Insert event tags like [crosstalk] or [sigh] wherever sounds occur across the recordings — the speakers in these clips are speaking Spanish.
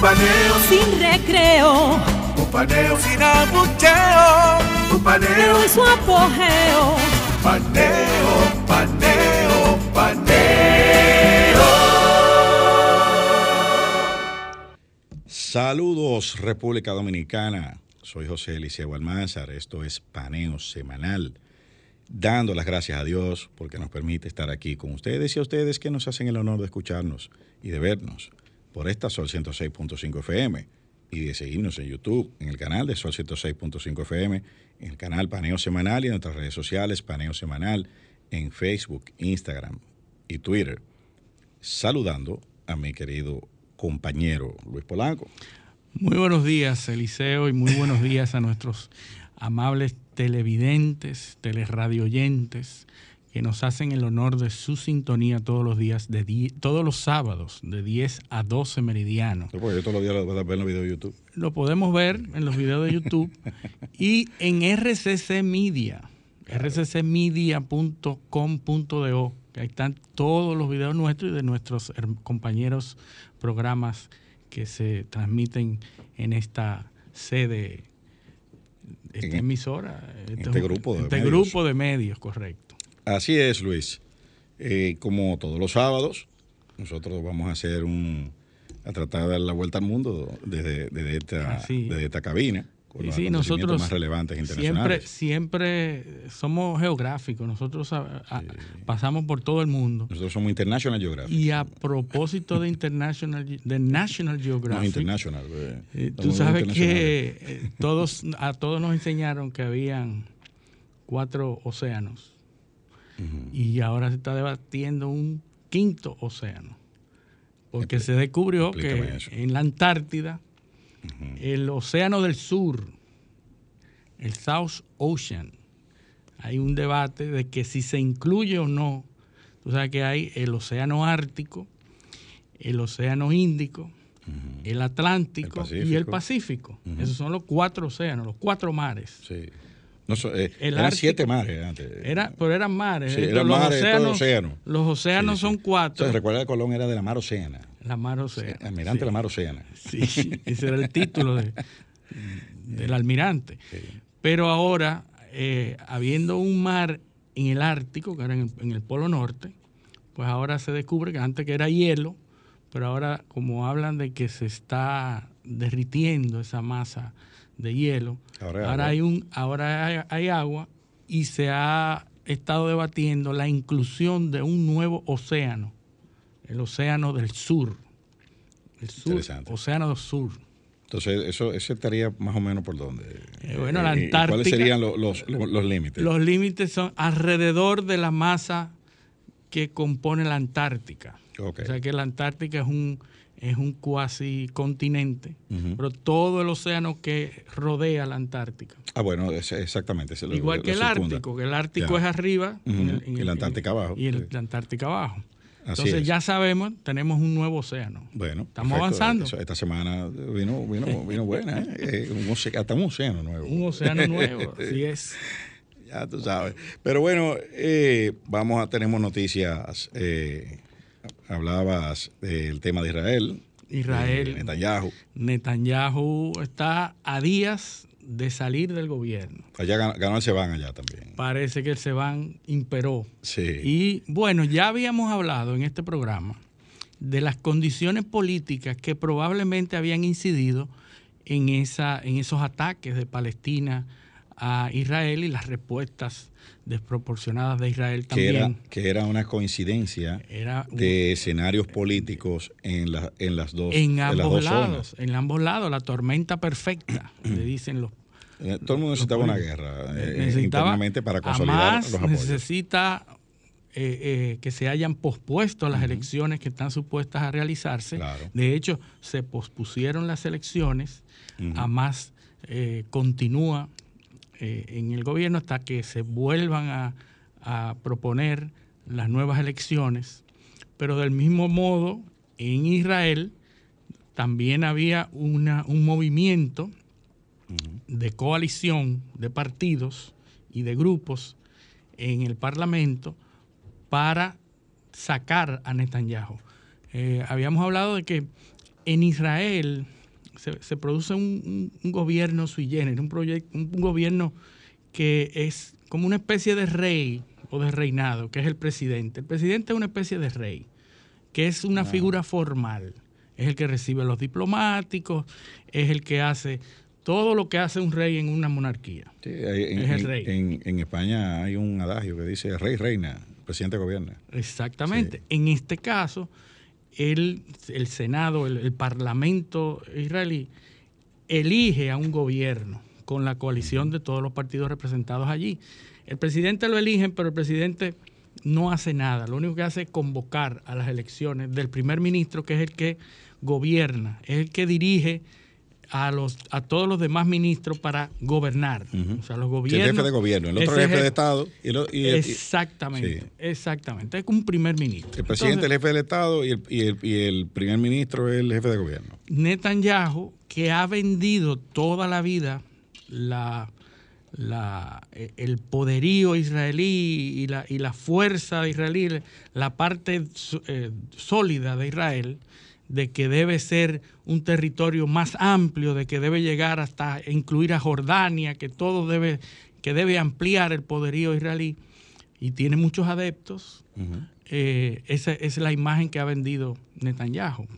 Un paneo Sin recreo. Un paneo sin abucheo. Un paneo En su apogeo. Paneo, paneo, paneo. Saludos República Dominicana, soy José Eliseo Almanzar, esto es Paneo Semanal, dando las gracias a Dios porque nos permite estar aquí con ustedes y a ustedes que nos hacen el honor de escucharnos y de vernos por esta Sol 106.5 FM y de seguirnos en YouTube, en el canal de Sol 106.5 FM, en el canal Paneo Semanal y en nuestras redes sociales Paneo Semanal, en Facebook, Instagram y Twitter, saludando a mi querido compañero Luis Polanco. Muy buenos días, Eliseo, y muy buenos días a nuestros amables televidentes, teleradioyentes, que nos hacen el honor de su sintonía todos los días, de die- todos los sábados, de 10 a 12 meridiano. Porque yo todos los días lo a ver en los videos de YouTube. Lo podemos ver en los videos de YouTube [laughs] y en RCC Media, rccmedia.com.do, que ahí están todos los videos nuestros y de nuestros compañeros programas que se transmiten en esta sede, esta En- emisora, este grupo de este medios. grupo de medios, correcto. Así es, Luis. Eh, como todos los sábados, nosotros vamos a hacer un a tratar de dar la vuelta al mundo desde, desde esta, Así. desde esta cabina con Y los sí, nosotros más relevantes siempre, internacionales. siempre somos geográficos, nosotros a- a- pasamos por todo el mundo. Nosotros somos International Geographic. Y a propósito de International, de National no Geographic, International. eh, eh, tú sabes que todos, a todos nos enseñaron que habían cuatro océanos y ahora se está debatiendo un quinto océano, porque se descubrió que eso. en la Antártida el océano del sur, el South Ocean, hay un debate de que si se incluye o no. Tú sabes que hay el océano Ártico, el océano Índico, el Atlántico El y el Pacífico. Pacífico. Esos son los cuatro océanos, los cuatro mares. Sí. No, eh, El eran Ártico- siete mares antes. Era, pero eran mares. Sí, eh, eran los mares, océanos, océano. Los océanos Sí, son cuatro. Entonces, recuerda que Colón era de la mar Océana. la mar océano. Almirante de la mar Océana. Sí, ese era el título de- del almirante. Pero ahora, eh, habiendo un mar en el Ártico, que era en el, en el Polo Norte, pues ahora se descubre que antes que era hielo, pero ahora como hablan de que se está derritiendo esa masa de hielo, Ahora hay ahora, agua. hay un, ahora hay, hay agua y se ha estado debatiendo la inclusión de un nuevo océano, el océano del sur. El sur, océano del sur. Entonces, eso, eso estaría más o menos por dónde. Eh, bueno, la ¿y ¿Cuáles Antártica- serían los, los, los- los límites? Los límites son alrededor de la masa que compone la Antártica. O sea que la Antártica es un, es un cuasi continente, pero todo el océano que rodea la Antártica. Ah, bueno, es- exactamente. Igual lo que el. Ártico, que el Ártico Ya. es arriba en y la Antártica abajo, Y el- la Antártica abajo. Así Entonces es. ya sabemos, tenemos un nuevo océano. Bueno, Estamos perfecto. avanzando. Eso- esta semana vino, vino, vino buena, ¿eh? Un oce- hasta un océano nuevo. Un océano nuevo, [laughs] así es. Ya tú sabes. Pero bueno, eh, vamos a tenemos noticias. eh, hablabas del tema de Israel. Israel. Netanyahu. Netanyahu está a días de salir del gobierno. Allá ganó, ganó el Seban allá también. Parece que el Seban imperó. Sí. Y bueno, ya habíamos hablado en este programa de las condiciones políticas que probablemente habían incidido en, esa, en esos ataques de Palestina a Israel y las respuestas desproporcionadas de Israel que era, también. que era una coincidencia Era un- de escenarios políticos en, la- en las dos, en las ambos dos lados, zonas. en ambos lados, la tormenta perfecta, [clears throat] le dicen los Eh, Todo el mundo necesitaba una guerra eh, necesitaba internamente para consolidar los apoyos. necesita eh, que se hayan pospuesto las elecciones que están supuestas a realizarse. Claro. De hecho, se pospusieron las elecciones, a más continúa en el gobierno hasta que se vuelvan a, a proponer las nuevas elecciones. Pero del mismo modo, en Israel también había una, un movimiento de coalición de partidos y de grupos en el Parlamento para sacar a Netanyahu. Eh, habíamos hablado de que en Israel se, produce un, gobierno sui generis, un, proyecto, un, gobierno que es como una especie de rey o de reinado, que es el presidente. El presidente es una especie de rey, que es una figura formal. Es el que recibe a los diplomáticos, es el que hace todo lo que hace un rey en una monarquía. en, es el rey. En, España hay un adagio que dice rey reina, presidente gobierna. Exactamente. En este caso, el, el Senado, el, Parlamento israelí, elige a un gobierno con la coalición de todos los partidos representados allí. El presidente lo eligen, pero el presidente no hace nada. Lo único que hace es convocar a las elecciones del primer ministro, que es el que gobierna, es el que dirige a los a todos los demás ministros para gobernar. O sea, los gobiernos. El jefe de gobierno, el otro jefe, de Estado. Y, exactamente, exactamente. Es un primer ministro. El presidente es el jefe del Estado y el, y el primer ministro es el jefe de gobierno. Netanyahu, que ha vendido toda la vida la, la, eh, el poderío israelí y la, y la fuerza israelí, la parte eh, sólida de Israel, de que debe ser un territorio más amplio, de que debe llegar hasta incluir a Jordania, que todo debe, que debe ampliar el poderío israelí, y tiene muchos adeptos. Eh, esa, es la imagen que ha vendido Netanyahu.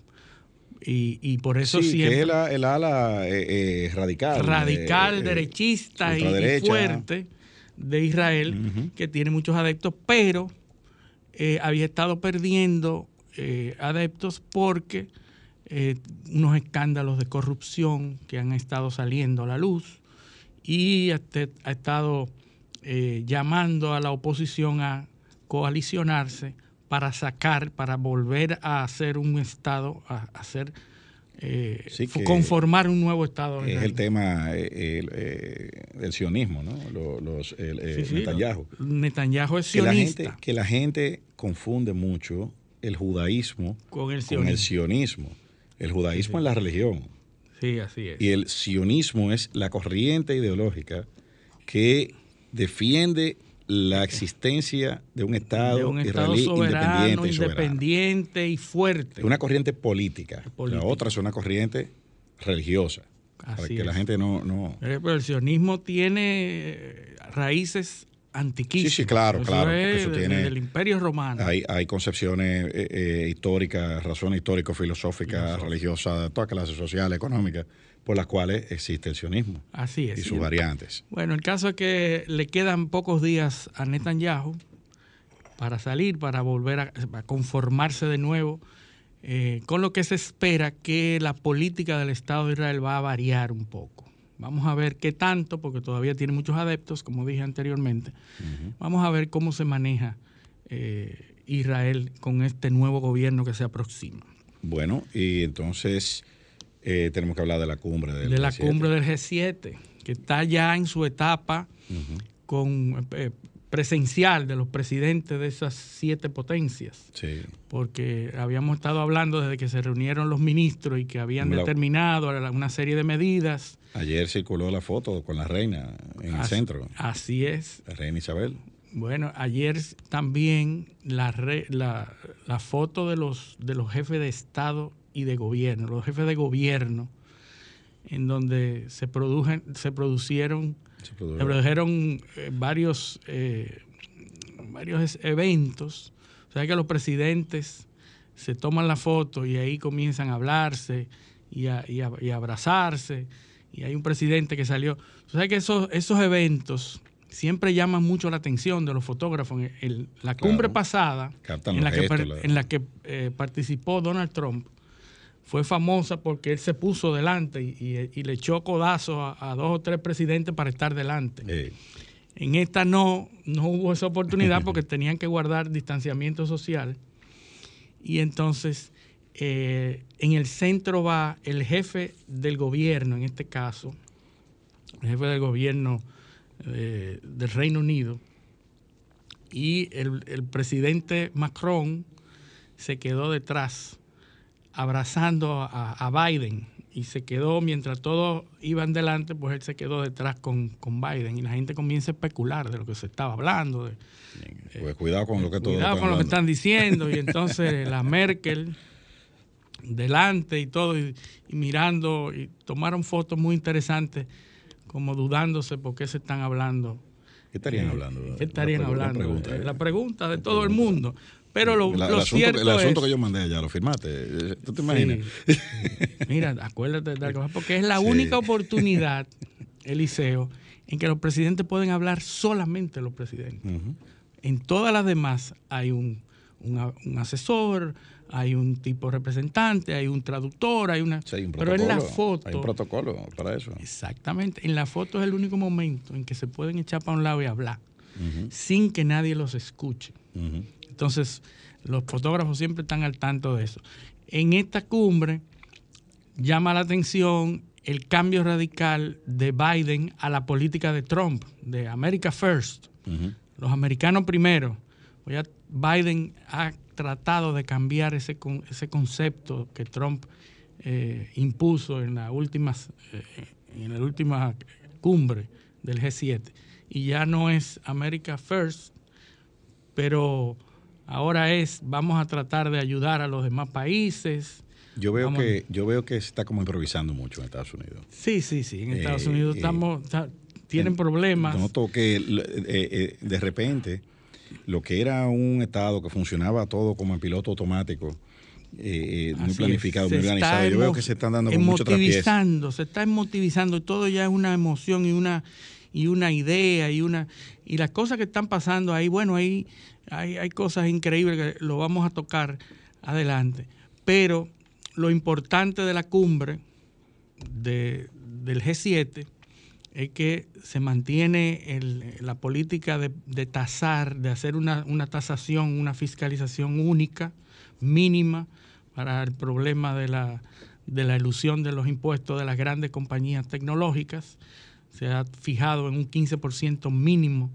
Y, por eso sí, siempre. Que es el, ala eh, eh, radical. Radical, derechista y, fuerte de Israel, que tiene muchos adeptos, pero había estado perdiendo eh, adeptos porque eh, unos escándalos de corrupción que han estado saliendo a la luz y ha, estado eh, llamando a la oposición a coalicionarse para sacar, para volver a hacer un Estado, a hacer... conformar un nuevo Estado. Es el tema del sionismo, ¿no? Los, Netanyahu. Netanyahu es sionista. que la gente confunde mucho el judaísmo con el sionismo. el judaísmo es la religión. Sí, así es. Y el sionismo es la corriente ideológica que defiende la existencia de un Estado, israelí independiente y independiente y fuerte. Una corriente política. La otra es una corriente religiosa. para que la gente no, no... Eh, pero el sionismo tiene raíces antiquísimo. Sí, sí, claro, claro. eso tiene, el Imperio Romano. Hay, hay concepciones eh, eh, históricas, razones histórico-filosóficas, religiosas, todas clases sociales, económicas, por las cuales existe el sionismo. Así es. Y sus variantes. Bueno, el caso es que le quedan pocos días a Netanyahu para salir, para volver a, conformarse de nuevo, eh, con lo que se espera que la política del Estado de Israel va a variar un poco. Vamos a ver qué tanto, porque todavía tiene muchos adeptos, como dije anteriormente. Vamos a ver cómo se maneja eh, Israel con este nuevo gobierno que se aproxima. Bueno, y entonces eh, tenemos que hablar de la cumbre del De la cumbre del G7, que está ya en su etapa con eh, presencial de los presidentes de esas siete potencias. Sí. Porque habíamos estado hablando desde que se reunieron los ministros y que habían determinado una serie de medidas. Ayer circuló la foto con la reina en el centro. Así es. La reina Isabel. Bueno, ayer también la, la, la, foto de los, de los jefes de Estado y de gobierno, los jefes de gobierno, en donde se, produjen, se producieron se produjeron eh, varios, eh, varios eventos. O sea que los presidentes se toman la foto y ahí comienzan a hablarse y a, abrazarse. Y hay un presidente que salió. O sea que esos, esos eventos siempre llaman mucho la atención de los fotógrafos. En la cumbre pasada, en la, que, en la que eh, participó Donald Trump, fue famosa porque él se puso delante y, le echó codazos a, dos o tres presidentes para estar delante. En esta no, no hubo esa oportunidad porque [laughs] tenían que guardar distanciamiento social. Y entonces eh, en el centro va el jefe del gobierno, en este caso, el jefe del gobierno eh, del Reino Unido, y el, el presidente Macron se quedó detrás abrazando a, a Biden y se quedó, mientras todos iban delante, pues él se quedó detrás con, con, Biden y la gente comienza a especular de lo que se estaba hablando. De, pues cuidado con lo que todos Cuidado con lo que están diciendo y entonces la Merkel delante y todo y, y, mirando y tomaron fotos muy interesantes como dudándose por qué se están hablando. ¿Qué estarían hablando? ¿Qué estarían la, hablando? La pregunta, la pregunta de todo el mundo. Pero lo, la, lo el asunto, cierto el asunto es, que yo mandé allá, lo firmaste. ¿Tú te imaginas? Sí. [laughs] Mira, acuérdate de algo, porque es la sí. única oportunidad, Eliseo, en que los presidentes pueden hablar solamente los presidentes. Uh -huh. En todas las demás hay un, un, un, asesor, hay un tipo representante, hay un traductor, hay una... Sí, hay un pero en la foto... Hay un protocolo para eso. Exactamente. En la foto es el único momento en que se pueden echar para un lado y hablar, uh -huh. sin que nadie los escuche. Uh -huh. Entonces, los fotógrafos siempre están al tanto de eso. En esta cumbre llama la atención el cambio radical de Biden a la política de Trump, de America First, uh -huh. los americanos primero. Ya Biden ha tratado de cambiar ese, ese concepto que Trump eh, impuso en la, últimas, eh, en la última cumbre del G7. Y ya no es America First, pero ahora es vamos a tratar de ayudar a los demás países. Yo veo vamos que yo veo que se está como improvisando mucho en Estados Unidos. Sí, sí, sí. En Estados eh, Unidos estamos está, tienen problemas. Noto que eh, de repente lo que era un estado que funcionaba todo como en piloto automático. Eh, muy planificado, muy organizado. Yo veo que se están dando con mucho trapiés. Se está emotivizando, todo ya es una emoción y una y una idea y una y las cosas que están pasando ahí, bueno, ahí hay, cosas increíbles que lo vamos a tocar adelante. Pero lo importante de la cumbre de, del G7 es que se mantiene la política de, de, tasar, de hacer una, una tasación, una fiscalización única, mínima, para el problema de la, de la ilusión de los impuestos de las grandes compañías tecnológicas. Se ha fijado en un 15% mínimo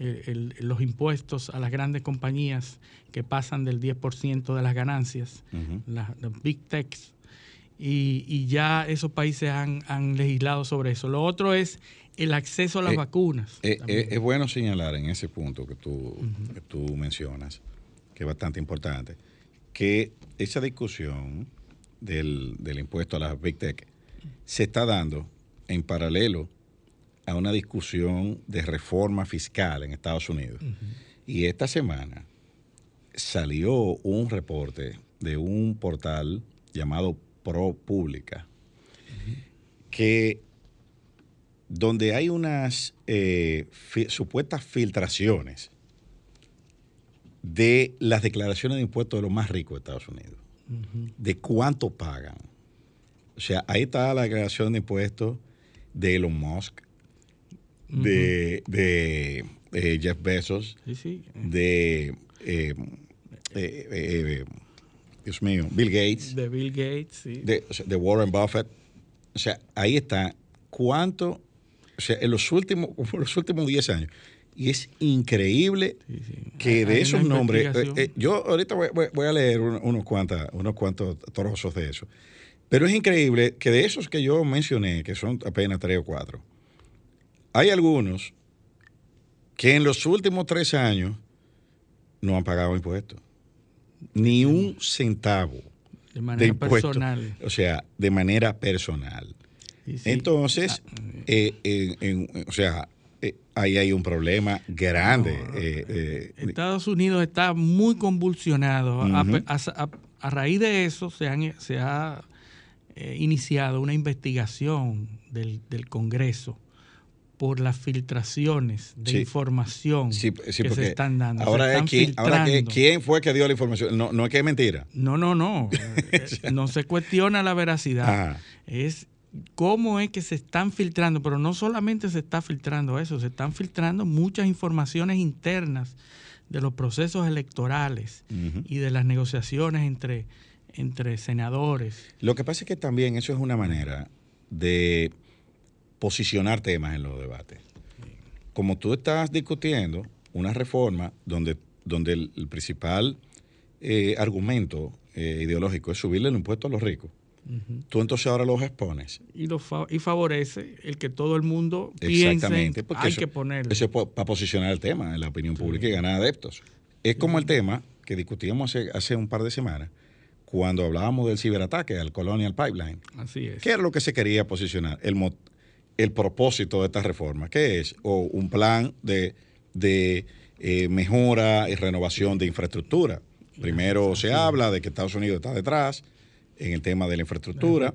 eh, el, los impuestos a las grandes compañías que pasan del 10% de las ganancias, uh -huh. las, las big techs, y, y, ya esos países han, han, legislado sobre eso. Lo otro es el acceso a las eh, vacunas. Eh, es bueno señalar en ese punto que tú, uh -huh. que tú mencionas, que es bastante importante, que esa discusión del, del impuesto a las big tech se está dando en paralelo a una discusión de reforma fiscal en Estados Unidos. Uh -huh. Y esta semana salió un reporte de un portal llamado ProPublica, uh -huh. que donde hay unas eh, fi supuestas filtraciones de las declaraciones de impuestos de los más ricos de Estados Unidos, uh -huh. de cuánto pagan. O sea, ahí está la declaración de impuestos de Elon Musk, de, de, de, Jeff Bezos, sí, sí. de eh, eh, eh, Dios mío, Bill Gates, de Bill Gates, sí. de, o sea, de, Warren Buffett. O sea, ahí está cuánto, o sea, en los últimos, en los últimos 10 años. Y es increíble sí, que de esos nombres, eh, yo ahorita voy, voy, a leer unos, cuantas, unos cuantos trozos de eso. Pero es increíble que de esos que yo mencioné, que son apenas tres o cuatro, hay algunos que en los últimos tres años no han pagado impuestos. Ni un centavo de manera de personal. O sea, de manera personal. Sí, sí. Entonces, ah, eh, en, o sea, eh, ahí hay un problema grande. No, eh, Estados Unidos está muy convulsionado. Uh -huh. a, a, a, raíz de eso se, han, se ha iniciado una investigación del, del Congreso por las filtraciones de sí. información sí, sí, que se están dando. Ahora, están es quién, ahora que, quién fue que dio la información. No, no es que es mentira. No, no, no. [laughs] no se cuestiona la veracidad. Ajá. Es cómo es que se están filtrando, pero no solamente se está filtrando eso, se están filtrando muchas informaciones internas de los procesos electorales y de las negociaciones entre, entre senadores. Lo que pasa es que también eso es una manera de posicionar temas en los debates. Como tú estás discutiendo una reforma donde, donde el, principal eh, argumento eh, ideológico es subirle el impuesto a los ricos, tú entonces ahora los expones. Y, lo y favorece el que todo el mundo piense hay que ponerlo. Eso es para posicionar el tema en la opinión pública y ganar adeptos. Es como el tema que discutíamos hace, hace un par de semanas cuando hablábamos del ciberataque al Colonial Pipeline. Así es. ¿Qué era lo que se quería posicionar? El, el propósito de esta reforma. ¿Qué es? O un plan de, de eh, mejora y renovación de infraestructura. Primero se habla de que Estados Unidos está detrás en el tema de la infraestructura,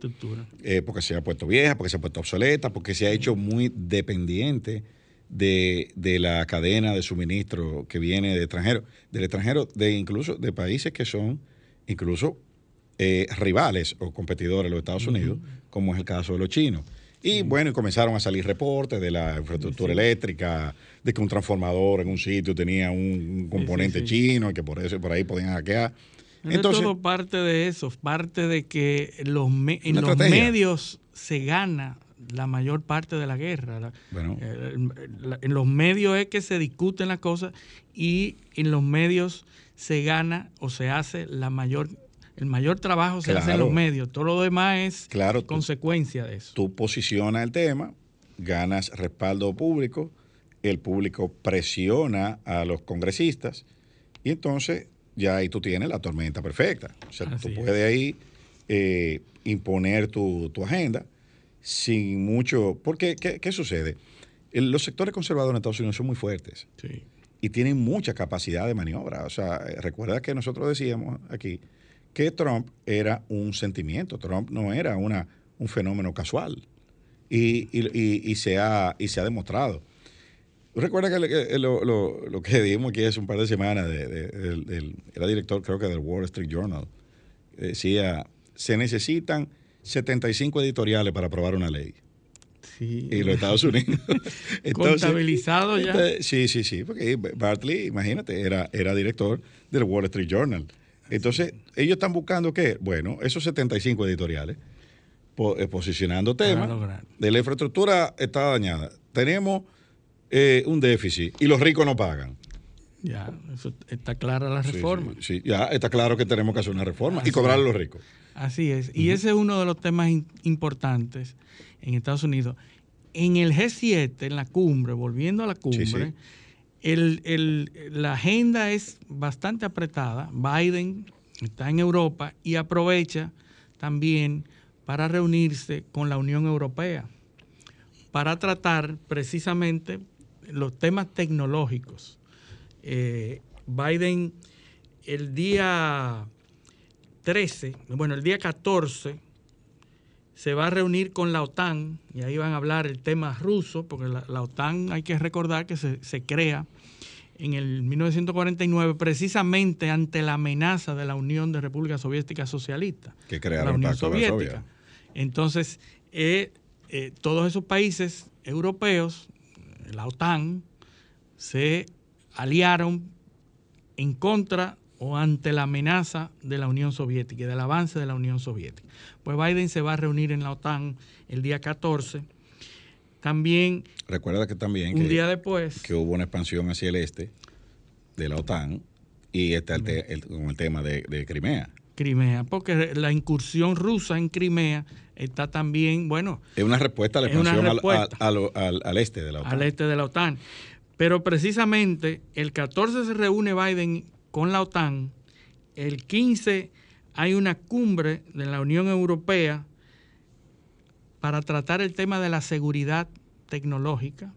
eh, porque se ha puesto vieja, porque se ha puesto obsoleta, porque se ha hecho muy dependiente de, de, la cadena de suministro que viene de extranjero, del extranjero, de incluso de países que son incluso eh, rivales o competidores de los Estados Unidos, como es el caso de los chinos. Y bueno, comenzaron a salir reportes de la infraestructura eléctrica, de que un transformador en un sitio tenía un, componente chino y que por eso por ahí podían hackear. Entonces, todo parte de eso, parte de que los en los medios se gana la mayor parte de la guerra. Eh, en los medios es que se discuten las cosas y en los medios se gana o se hace la mayor el mayor trabajo se hace en los medios, todo lo demás es consecuencia de eso. Tú posicionas el tema, ganas respaldo público, el público presiona a los congresistas y entonces ya ahí tú tienes la tormenta perfecta. O sea, tú puedes ahí eh, imponer tu, agenda sin mucho... Porque, ¿qué, qué sucede? los sectores conservadores en Estados Unidos son muy fuertes. Y tienen mucha capacidad de maniobra. O sea, recuerda que nosotros decíamos aquí que Trump era un sentimiento, Trump no era una, un fenómeno casual. Y, y, se ha, y se ha demostrado. Recuerda que lo, lo, lo, que dijimos aquí hace un par de semanas, de, era director creo que del Wall Street Journal, decía, se necesitan 75 editoriales para aprobar una ley. Sí. Y los Estados Unidos. [laughs] Contabilizado ya. sí, sí, sí, porque Bartley, imagínate, era, era director del Wall Street Journal. Entonces, ellos están buscando qué? Bueno, esos 75 editoriales, eh, posicionando temas de la infraestructura está dañada. Tenemos eh, un déficit y los ricos no pagan. Ya, eso está clara la reforma. Sí, ya está claro que tenemos que hacer una reforma y cobrar a los ricos. Así es. Y ese es uno de los temas importantes en Estados Unidos. En el G7, en la cumbre, volviendo a la cumbre, la agenda es bastante apretada. Biden está en Europa y aprovecha también para reunirse con la Unión Europea para tratar precisamente los temas tecnológicos. Eh, Biden el día 13, bueno, el día 14 se va a reunir con la OTAN y ahí van a hablar el tema ruso, porque la, OTAN hay que recordar que se, se, crea en el 1949 precisamente ante la amenaza de la Unión de Repúblicas Soviéticas Socialistas. Que crearon la Unión Soviética. Entonces, eh, eh, todos esos países europeos, la OTAN, se aliaron en contra o ante la amenaza de la Unión Soviética y del avance de la Unión Soviética. Pues Biden se va a reunir en la OTAN el día 14 también. Recuerda que también. Un día después. Que hubo una expansión hacia el este de la OTAN y está el, con el tema de, Crimea. Crimea, porque la incursión rusa en Crimea está también, bueno. Es una respuesta a la expansión al, este de la OTAN. Al este de la OTAN. Pero precisamente el 14 se reúne Biden con la OTAN, el 15 hay una cumbre de la Unión Europea para tratar el tema de la seguridad tecnológica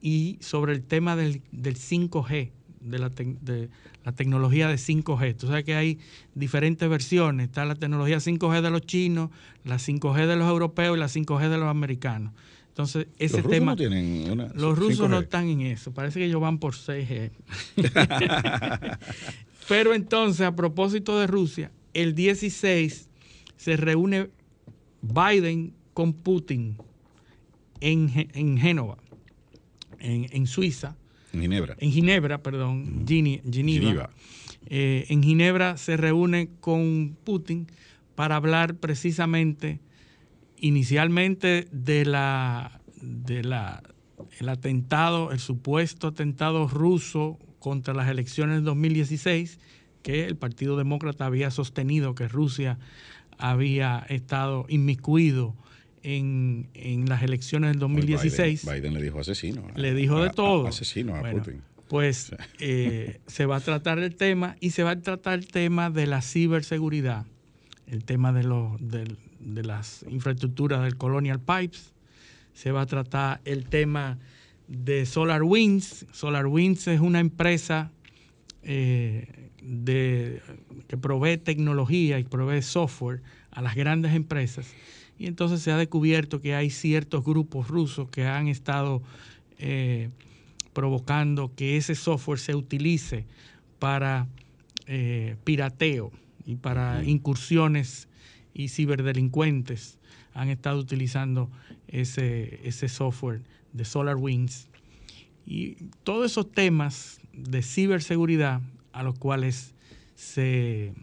y sobre el tema del, 5G, de la, de la, tecnología de 5G. Tú sabes que hay diferentes versiones. Está la tecnología 5G de los chinos, la 5G de los europeos y la 5G de los americanos. Entonces, ese los tema. No tienen una, los rusos no están en eso. Parece que ellos van por 6G. [laughs] [laughs] Pero entonces, a propósito de Rusia, el 16 se reúne Biden con Putin en, en Génova, en, en, Suiza. En Ginebra. En Ginebra, perdón, Geneva. Eh, en Ginebra se reúne con Putin para hablar precisamente, inicialmente, de la, de la el atentado, el supuesto atentado ruso contra las elecciones del 2016, que el Partido Demócrata había sostenido que Rusia había estado inmiscuido en, las elecciones del 2016. Biden, le dijo asesino. Le dijo de todo. asesino a Putin. Pues eh, se va a tratar el tema y se va a tratar el tema de la ciberseguridad, el tema de, los, de, de las infraestructuras del Colonial Pipes, se va a tratar el tema de SolarWinds. SolarWinds es una empresa eh, de, que provee tecnología y provee software a las grandes empresas. Y entonces se ha descubierto que hay ciertos grupos rusos que han estado eh, provocando que ese software se utilice para eh, pirateo y para incursiones y ciberdelincuentes han estado utilizando ese, ese software de SolarWinds. Y todos esos temas de ciberseguridad a los cuales se,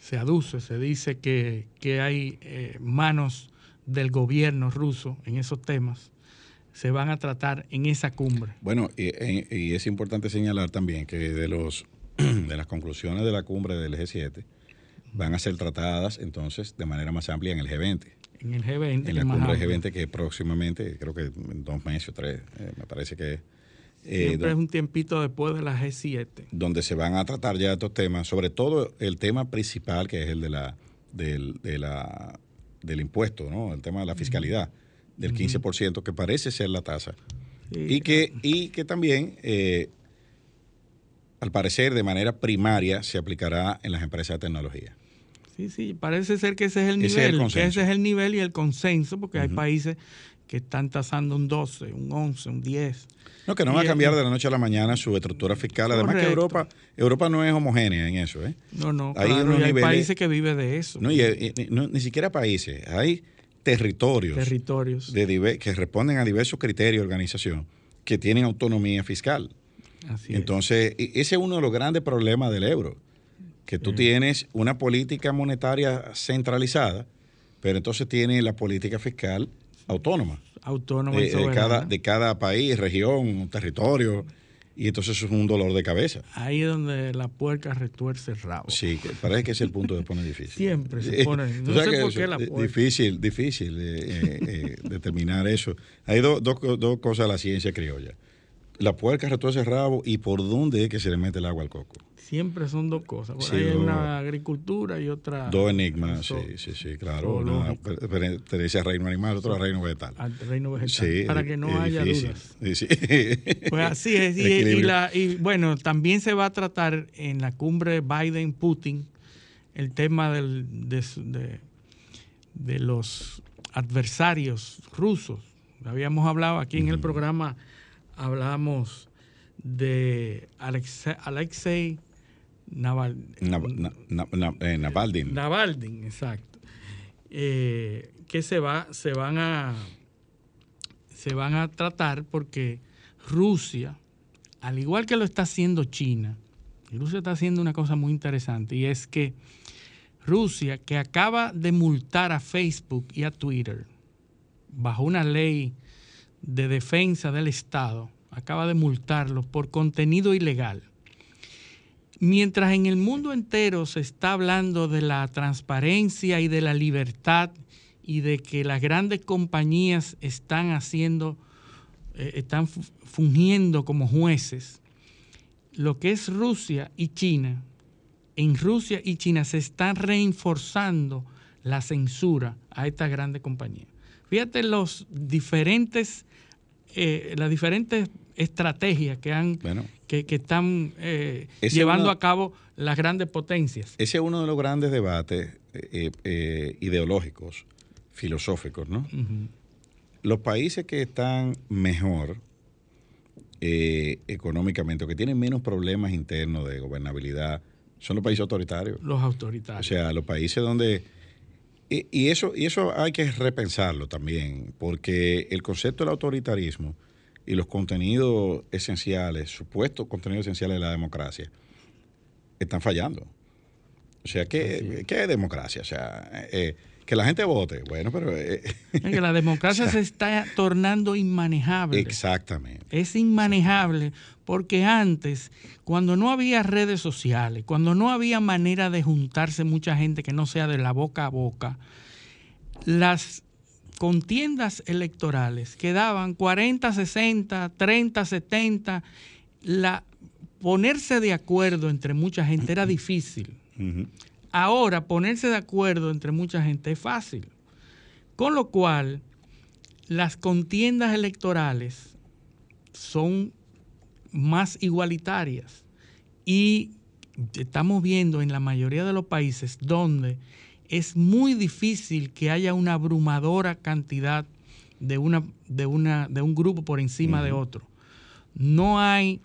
se aduce, se dice que, hay eh, manos del gobierno ruso en esos temas, se van a tratar en esa cumbre. Bueno, y, y es importante señalar también que de, los, [clears throat] de las conclusiones de la cumbre del G7, van a ser tratadas entonces de manera más amplia en el G20. En el G20. En la cumbre G20 que próximamente, creo que en dos meses o tres, eh, me parece que... Eh, Siempre es un tiempito después de la G7. Donde se van a tratar ya estos temas, sobre todo el tema principal que es el de la, del, de la, del impuesto, ¿no? el tema de la fiscalidad, del 15%, que parece ser la tasa. y, que, y que también... Eh, al parecer, de manera primaria, se aplicará en las empresas de tecnología. Sí, sí, parece ser que ese es el nivel, ese es el, nivel y el consenso, porque hay países que están tasando un 12, un 11, un 10. No, que no va a cambiar de la noche a la mañana su estructura fiscal. Además que Europa, Europa no es homogénea en eso. ¿eh? No, no, hay, hay países que viven de eso. No, y, ni siquiera países, hay territorios, territorios. De, que responden a diversos criterios de organización que tienen autonomía fiscal. Así Entonces, e, ese es uno de los grandes problemas del euro que tú tienes una política monetaria centralizada, pero entonces tienes la política fiscal autónoma. Autónoma de, de cada, de cada país, región, territorio. Y entonces eso es un dolor de cabeza. Ahí es donde la puerca retuerce el rabo. Sí, parece que es el punto de poner difícil. Siempre se pone. No sé por qué la puerca. Difícil, difícil eh, eh, eh, determinar eso. Hay dos cosas de la ciencia criolla. La puerca retuerce el rabo y por dónde es que se le mete el agua al coco siempre son dos cosas. Por ahí hay una agricultura y otra. Dos enigmas, sí, sí, sí, claro. Una pertenece al reino animal, otro al reino vegetal. Al reino vegetal. Sí, para que no haya dudas. Sí, [laughs] Pues así es. [laughs] Y, bueno, también se va a tratar en la cumbre Biden-Putin el tema del, de, de, los adversarios rusos. Habíamos hablado aquí en el programa, hablamos de Alexei Naval, eh, Navaldin. Navaldin, exacto. Eh, que se va, se van a se van a tratar porque Rusia, al igual que lo está haciendo China, Rusia está haciendo una cosa muy interesante y es que Rusia, que acaba de multar a Facebook y a Twitter bajo una ley de defensa del Estado, acaba de multarlos por contenido ilegal. Mientras en el mundo entero se está hablando de la transparencia y de la libertad y de que las grandes compañías están haciendo, eh, están fungiendo como jueces, lo que es Rusia y China, en Rusia y China se está reforzando la censura a estas grandes compañías. Fíjate los diferentes, eh, las diferentes estrategias que han que, están eh, llevando a cabo las grandes potencias. Ese es uno de los grandes debates eh, eh, ideológicos, filosóficos, ¿no? Los países que están mejor económicamente o que tienen menos problemas internos de gobernabilidad son los países autoritarios. Los autoritarios. O sea, los países donde Y, eso, y eso hay que repensarlo también, porque el concepto del autoritarismo y los contenidos esenciales, supuestos contenidos esenciales de la democracia, están fallando. O sea, ¿qué, ¿qué es democracia? O sea, eh, que la gente vote. Bueno, pero... Eh, que la democracia [laughs] se está tornando inmanejable. Exactamente. Es inmanejable porque antes, cuando no había redes sociales, cuando no había manera de juntarse mucha gente que no sea de la boca a boca, las contiendas electorales quedaban 40, 60, 30, 70. La, ponerse de acuerdo entre mucha gente era difícil. Ahora, ponerse de acuerdo entre mucha gente es fácil. Con lo cual, las contiendas electorales son más igualitarias. Y estamos viendo en la mayoría de los países donde es muy difícil que haya una abrumadora cantidad de, una, de, una, de un grupo por encima de otro. No hay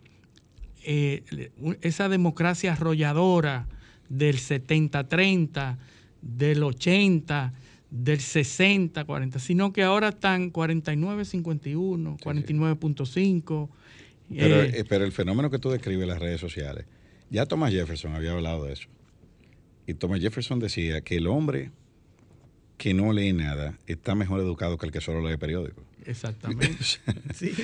eh, esa democracia arrolladora del 70-30, del 80, del 60-40, sino que ahora están 49-51, 49.5. Pero, eh, eh, pero el fenómeno que tú describes en las redes sociales, ya Thomas Jefferson había hablado de eso. Y Thomas Jefferson decía que el hombre que no lee nada está mejor educado que el que solo lee periódico. Exactamente. [laughs]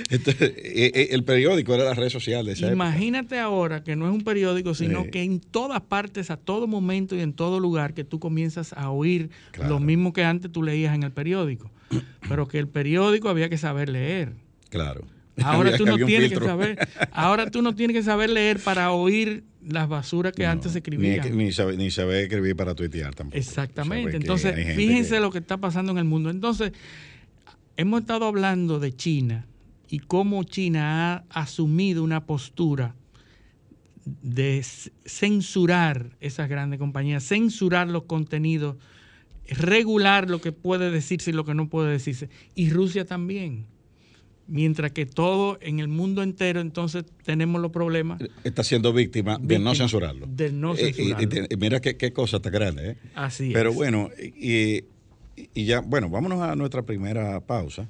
Entonces, eh, eh, el periódico era la red social de Imagínate ahora que no es un periódico, sino que en todas partes, a todo momento y en todo lugar, que tú comienzas a oír lo mismo que antes tú leías en el periódico. Pero que el periódico había que saber leer. Claro. [laughs] Ahora tú no tienes que saber, ahora tú no tienes que saber leer para oír las basuras que antes se escribían. Ni, saber, ni saber escribir para tuitear tampoco. Exactamente. Entonces, fíjense lo que está pasando en el mundo. Entonces, hemos estado hablando de China y cómo China ha asumido una postura de censurar esas grandes compañías, censurar los contenidos, regular lo que puede decirse y lo que no puede decirse. Y Rusia también. Mientras que todo en el mundo entero, entonces tenemos los problemas. Está siendo víctima, de no censurarlo. De no censurarlo. y, mira qué, cosa tan grande. ¿eh? Así Pero bueno, y, y ya, bueno, vámonos a nuestra primera pausa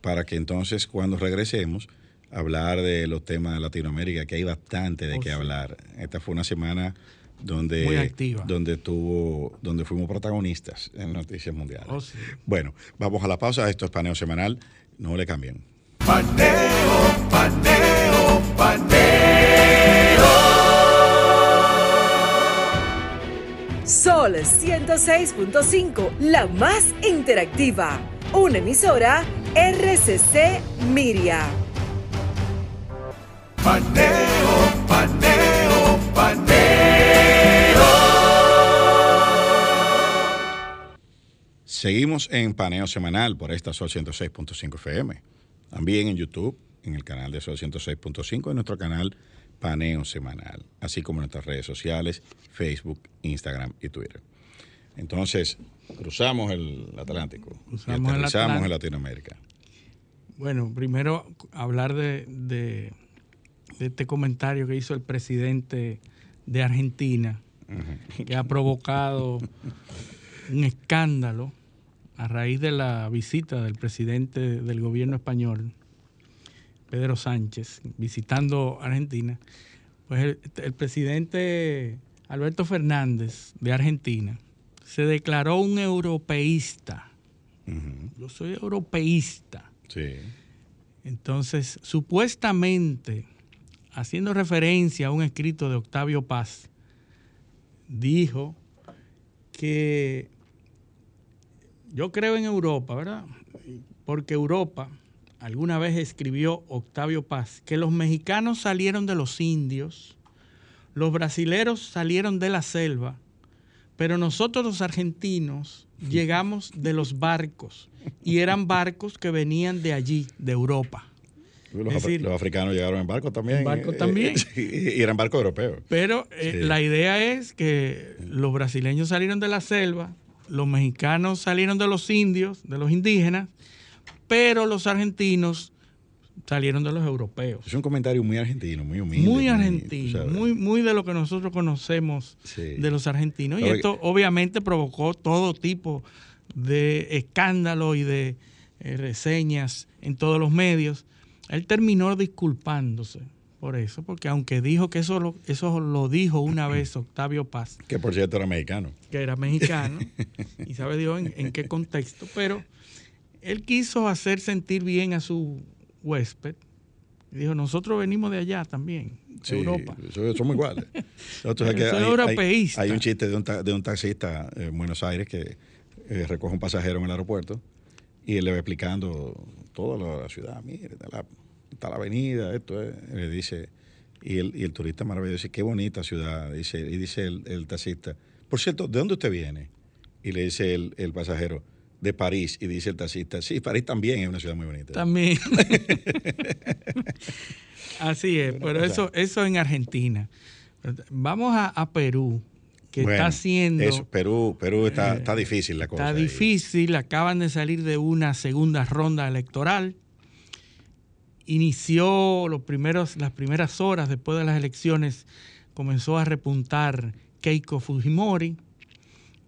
para que entonces cuando regresemos hablar de los temas de Latinoamérica, que hay bastante de oh, qué hablar. Esta fue una semana donde donde tuvo donde fuimos protagonistas en noticias mundiales. Oh, bueno, vamos a la pausa. Esto es paneo semanal. No le cambien. Paneo, paneo, paneo. Sol 106.5, la más interactiva. Una emisora RCC Miria. Paneo, paneo, paneo. Seguimos en Paneo Semanal por esta Sol 106.5 FM. También en YouTube, en el canal de Sol 106.5, en nuestro canal Paneo Semanal, así como en nuestras redes sociales, Facebook, Instagram y Twitter. Entonces, cruzamos el Atlántico cruzamos y aterrizamos en Latinoamérica. Bueno, primero hablar de, este comentario que hizo el presidente de Argentina, que ha provocado [laughs] un escándalo a raíz de la visita del presidente del gobierno español, Pedro Sánchez, visitando Argentina, pues el, presidente Alberto Fernández de Argentina se declaró un europeísta. Yo soy europeísta. Sí. Entonces, supuestamente, haciendo referencia a un escrito de Octavio Paz, dijo que yo creo en Europa, ¿verdad? Porque Europa alguna vez escribió Octavio Paz, que los mexicanos salieron de los indios, los brasileros salieron de la selva, pero nosotros los argentinos [laughs] llegamos de los barcos y eran barcos que venían de allí, de Europa. Los, africanos llegaron en barco también. En barco también. [laughs] y eran barcos europeos. Pero eh, la idea es que los brasileños salieron de la selva, los mexicanos salieron de los indios, de los indígenas, pero los argentinos salieron de los europeos. Es un comentario muy argentino, muy humilde. Muy argentino, muy, muy de lo que nosotros conocemos Sí. de los argentinos. Y esto obviamente provocó todo tipo de escándalo y de eh, reseñas en todos los medios. Él terminó disculpándose por eso, porque aunque dijo que eso lo, eso lo dijo una [clears throat] vez Octavio Paz, Que por cierto era mexicano. que era mexicano, [laughs] y sabe Dios en, en qué contexto, pero él quiso hacer sentir bien a su huésped. Dijo, nosotros venimos de allá también, de Sí, Europa. so- somos iguales. [laughs] Nosotros hay- hay- europeísta. Hay, un chiste de un, ta- de un taxista en Buenos Aires que eh, recoge un pasajero en el aeropuerto y él le va explicando toda la, ciudad. Mire, la, está la avenida, esto es. Y le dice, y el, y el turista maravilloso dice, qué bonita ciudad. Dice, y dice el, el taxista, por cierto, ¿de dónde usted viene? Y le dice el, el pasajero, de París. Y dice el taxista, sí, París también es una ciudad muy bonita. También. [laughs] Así es, pero eso, eso en Argentina. Vamos a, a Perú, que Bueno, está haciendo... eso, Perú, Perú está, Eh, está difícil la cosa. Está ahí. difícil, acaban de salir de una segunda ronda electoral. Inició los primeros, las primeras horas después de las elecciones, comenzó a repuntar Keiko Fujimori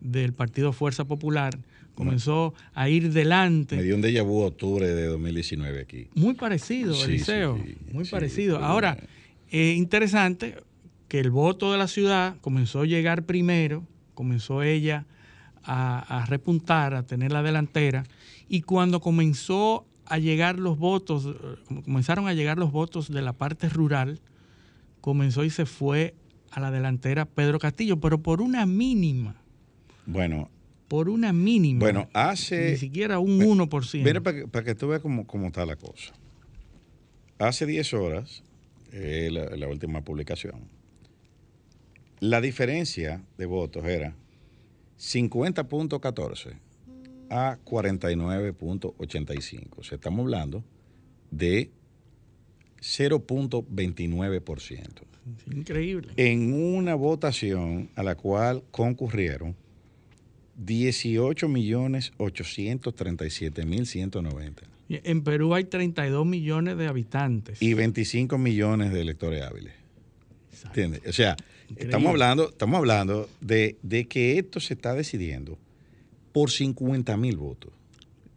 del Partido Fuerza Popular, comenzó a ir Me delante. dio un déjà vu octubre de 2019 aquí. Muy parecido, Sí, Eliseo, sí, muy parecido. Ahora, eh, interesante que el voto de la ciudad comenzó a llegar primero, comenzó ella a, a repuntar, a tener la delantera, y cuando comenzó a llegar los votos, eh, comenzaron a llegar los votos de la parte rural, comenzó y se fue a la delantera Pedro Castillo, pero por una mínima, Bueno, por una mínima. bueno, hace... Ni siquiera un 1%. Mira, para que, para que tú veas cómo, cómo está la cosa. Hace 10 horas, eh, la, la última publicación, la diferencia de votos era 50.14 a 49.85. O sea, estamos hablando de 0.29%. Increíble. En una votación a la cual concurrieron 18.837.190 En Perú hay 32 millones de habitantes. y 25 millones de electores hábiles. Exacto. ¿Entiendes? O sea, Increíble. estamos hablando, estamos hablando de, de que esto se está decidiendo por 50 mil votos.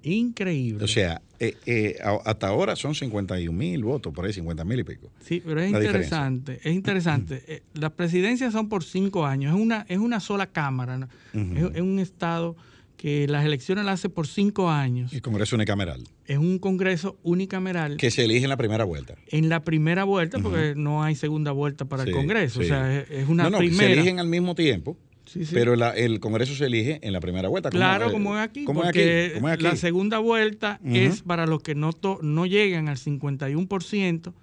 Increíble. O sea, eh, eh, hasta ahora son 51 mil votos, por ahí 50 mil y pico. sí, pero es la interesante. Es interesante. Eh, Las presidencias son por cinco años. Es una, es una sola cámara. es, es un estado que las elecciones las hace por cinco años. El Congreso unicameral, Es un congreso unicameral. que se elige en la primera vuelta. en la primera vuelta, porque no hay segunda vuelta para Sí, el Congreso. sí. O sea, es, es una no, no, primera. se eligen al mismo tiempo, Sí, sí. pero la- el Congreso se elige en la primera vuelta. Claro, eh, como es aquí, como es porque aquí, como es aquí. la segunda vuelta es para los que no, to- no llegan al 51%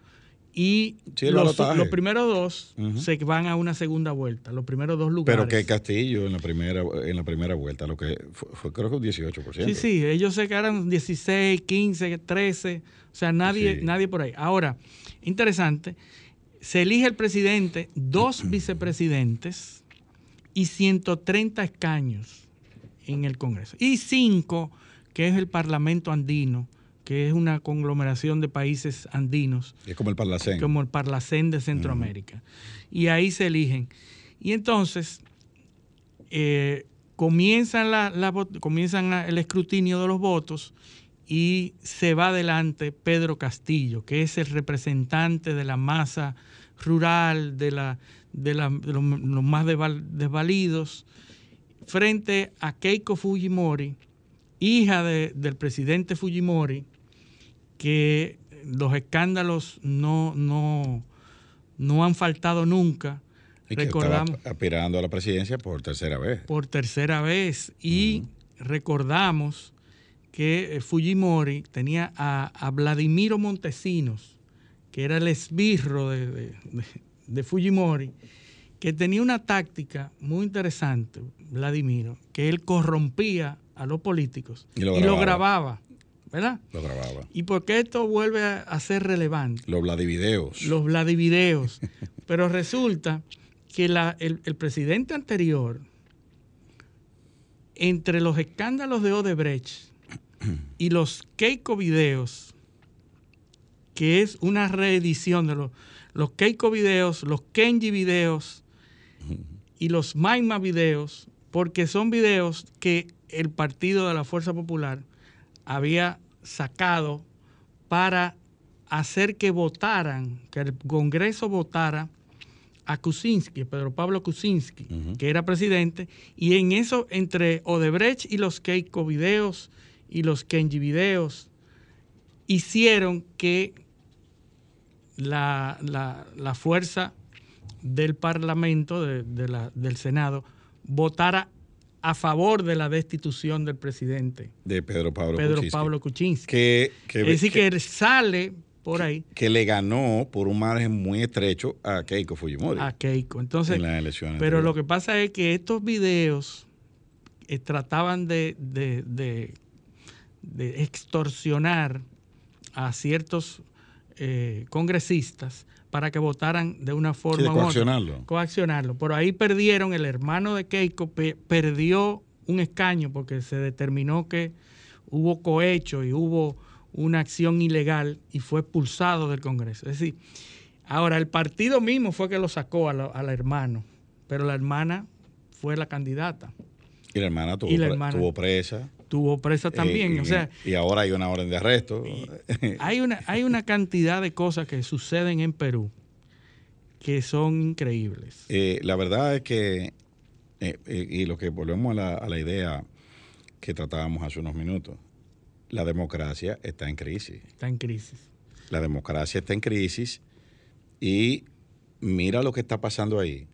y Sí, los, los primeros dos se van a una segunda vuelta, los primeros dos lugares. Pero que Castillo en la primera en la primera vuelta, lo que fue, fue creo que un 18%. Sí, sí, ellos se quedaron 16, 15, 13, o sea, nadie, Sí. nadie por ahí. Ahora, interesante, se elige el presidente, dos vicepresidentes y 130 escaños en el Congreso. Y cinco, que es el Parlamento andino, que es una conglomeración de países andinos, Es como el Parlacén. como el Parlacén de Centroamérica. Y ahí se eligen. Y entonces eh, comienzan, la, comienzan el escrutinio de los votos y se va adelante Pedro Castillo, que es el representante de la masa rural, de, la, de, la- de los, los más desval- desvalidos, frente a Keiko Fujimori, hija de- del presidente Fujimori, que los escándalos no, no, no han faltado nunca. y que Recordamos estaba aspirando a la presidencia por tercera vez. por tercera vez y recordamos que eh, Fujimori tenía a, a Vladimiro Montesinos, que era el esbirro de, de- de- de Fujimori, que tenía una táctica muy interesante, Vladimiro, que él corrompía a los políticos Y lo grababa. grababa, ¿verdad? Lo grababa. ¿Y por qué esto vuelve a, a ser relevante? Los Vladivideos. los Vladivideos. [laughs] Pero resulta que la- el, el presidente anterior, entre los escándalos de Odebrecht y los Keiko videos que es una reedición de los, los Keiko videos, los Kenji videos y los Maima videos, porque son videos que el Partido de la Fuerza Popular había sacado para hacer que votaran, que el Congreso votara a Kuczynski, Pedro Pablo Kuczynski, que era presidente, y en eso, entre Odebrecht y los Keiko videos y los Kenji videos, hicieron que la, la, fuerza del Parlamento, de, la, del Senado, votara a favor de la destitución del presidente. De Pedro Pablo Pedro Kuczynski. Pablo Kuczynski. Que, es decir, que, sale por ahí. Que le ganó por un margen muy estrecho a Keiko Fujimori. A Keiko. Entonces, en las elecciones pero lo que pasa es que estos videos eh, trataban de, de, de, extorsionar a ciertos eh, congresistas para que votaran de una forma sí, coaccionarlo. coaccionarlo. Por ahí perdieron, el hermano de Keiko perdió un escaño porque se determinó que hubo cohecho y hubo una acción ilegal y fue expulsado del Congreso. Es decir, ahora el partido mismo fue que lo sacó a la, hermano, pero la hermana fue la candidata. Y la hermana tuvo, presa. Tuvo presa también. y, o sea, y ahora hay una orden de arresto. [laughs] Hay una, hay una cantidad de cosas que suceden en Perú que son increíbles. Eh, la verdad es que, eh, eh, y lo que volvemos a la, a la idea que tratábamos hace unos minutos, la democracia está en crisis. Está en crisis. La democracia está en crisis y mira lo que está pasando ahí,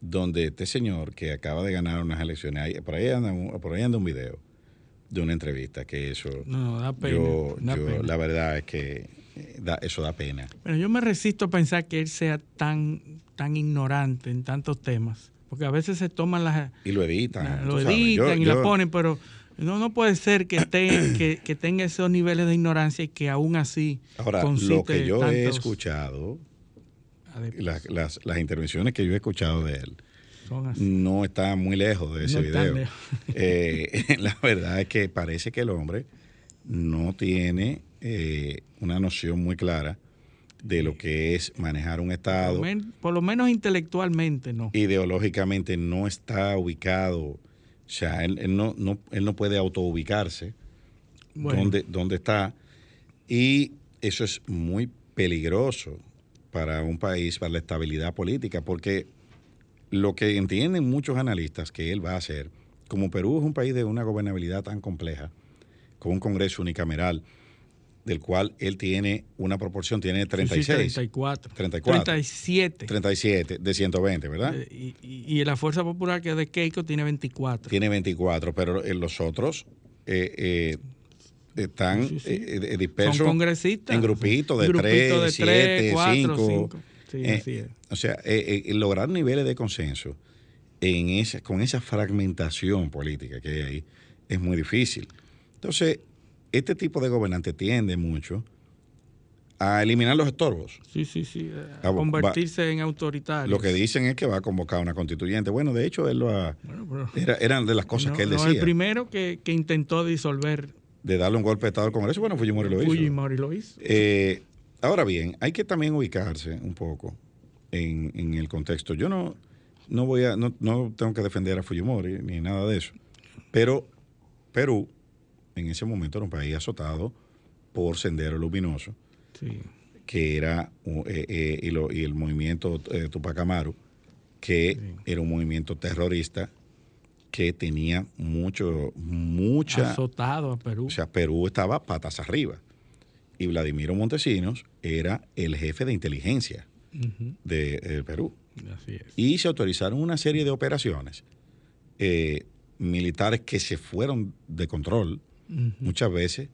donde este señor que acaba de ganar unas elecciones, por ahí anda, por ahí anda un video de una entrevista que eso no, da pena, yo, la verdad es que eh, da, eso da pena pero yo me resisto a pensar que él sea tan tan ignorante en tantos temas porque a veces se toman las y lo editan lo editan y la ponen pero no, no puede ser [clears throat] que, que, tenga esos niveles de ignorancia y que aún así. Ahora, lo que yo he escuchado, las, las, intervenciones que yo he escuchado de él, no está muy lejos de ese video. [laughs] Eh, [laughs] la verdad es que parece que el hombre no tiene eh, una noción muy clara de lo que es manejar un Estado. por lo menos intelectualmente, no. Ideológicamente no está ubicado o sea, él, no, no, él no puede autoubicarse donde, donde está. Y eso es muy peligroso para un país, para la estabilidad política, porque lo que entienden muchos analistas que él va a hacer, como Perú es un país de una gobernabilidad tan compleja, con un Congreso unicameral, del cual él tiene una proporción, tiene 36. Sí, 34. 34. 37. 37 de 120, ¿verdad? Eh, y, la Fuerza Popular, que es de Keiko, tiene 24. Tiene 24, pero en los otros eh, eh, están dispersos. Son congresistas. En grupitos de 3, 7, 5. Sí, así es. O sea, lograr niveles de consenso en esa, con esa fragmentación política que hay ahí es muy difícil. Entonces, este tipo de gobernante tiende mucho a eliminar los estorbos. Sí, sí, sí, a, convertirse en autoritario. Lo que dicen es que va a convocar a una constituyente. Bueno, de hecho, él lo ha, eran de las cosas que él decía. el primero que, intentó disolver. De darle un golpe de Estado al Congreso, bueno, Fujimori lo hizo. Fujimori lo hizo. Eh, ahora bien, hay que también ubicarse un poco en, el contexto. Yo no, no voy a, no, no tengo que defender a Fujimori ni nada de eso. Pero Perú en ese momento era un país azotado por Sendero Luminoso, que era, eh, eh, y, el movimiento eh, Tupac Amaru, que era un movimiento terrorista que tenía mucho, mucha... Azotado a Perú. O sea, Perú estaba patas arriba. Y Vladimiro Montesinos era el jefe de inteligencia de, Perú. Así es. Y se autorizaron una serie de operaciones militares que se fueron de control muchas veces,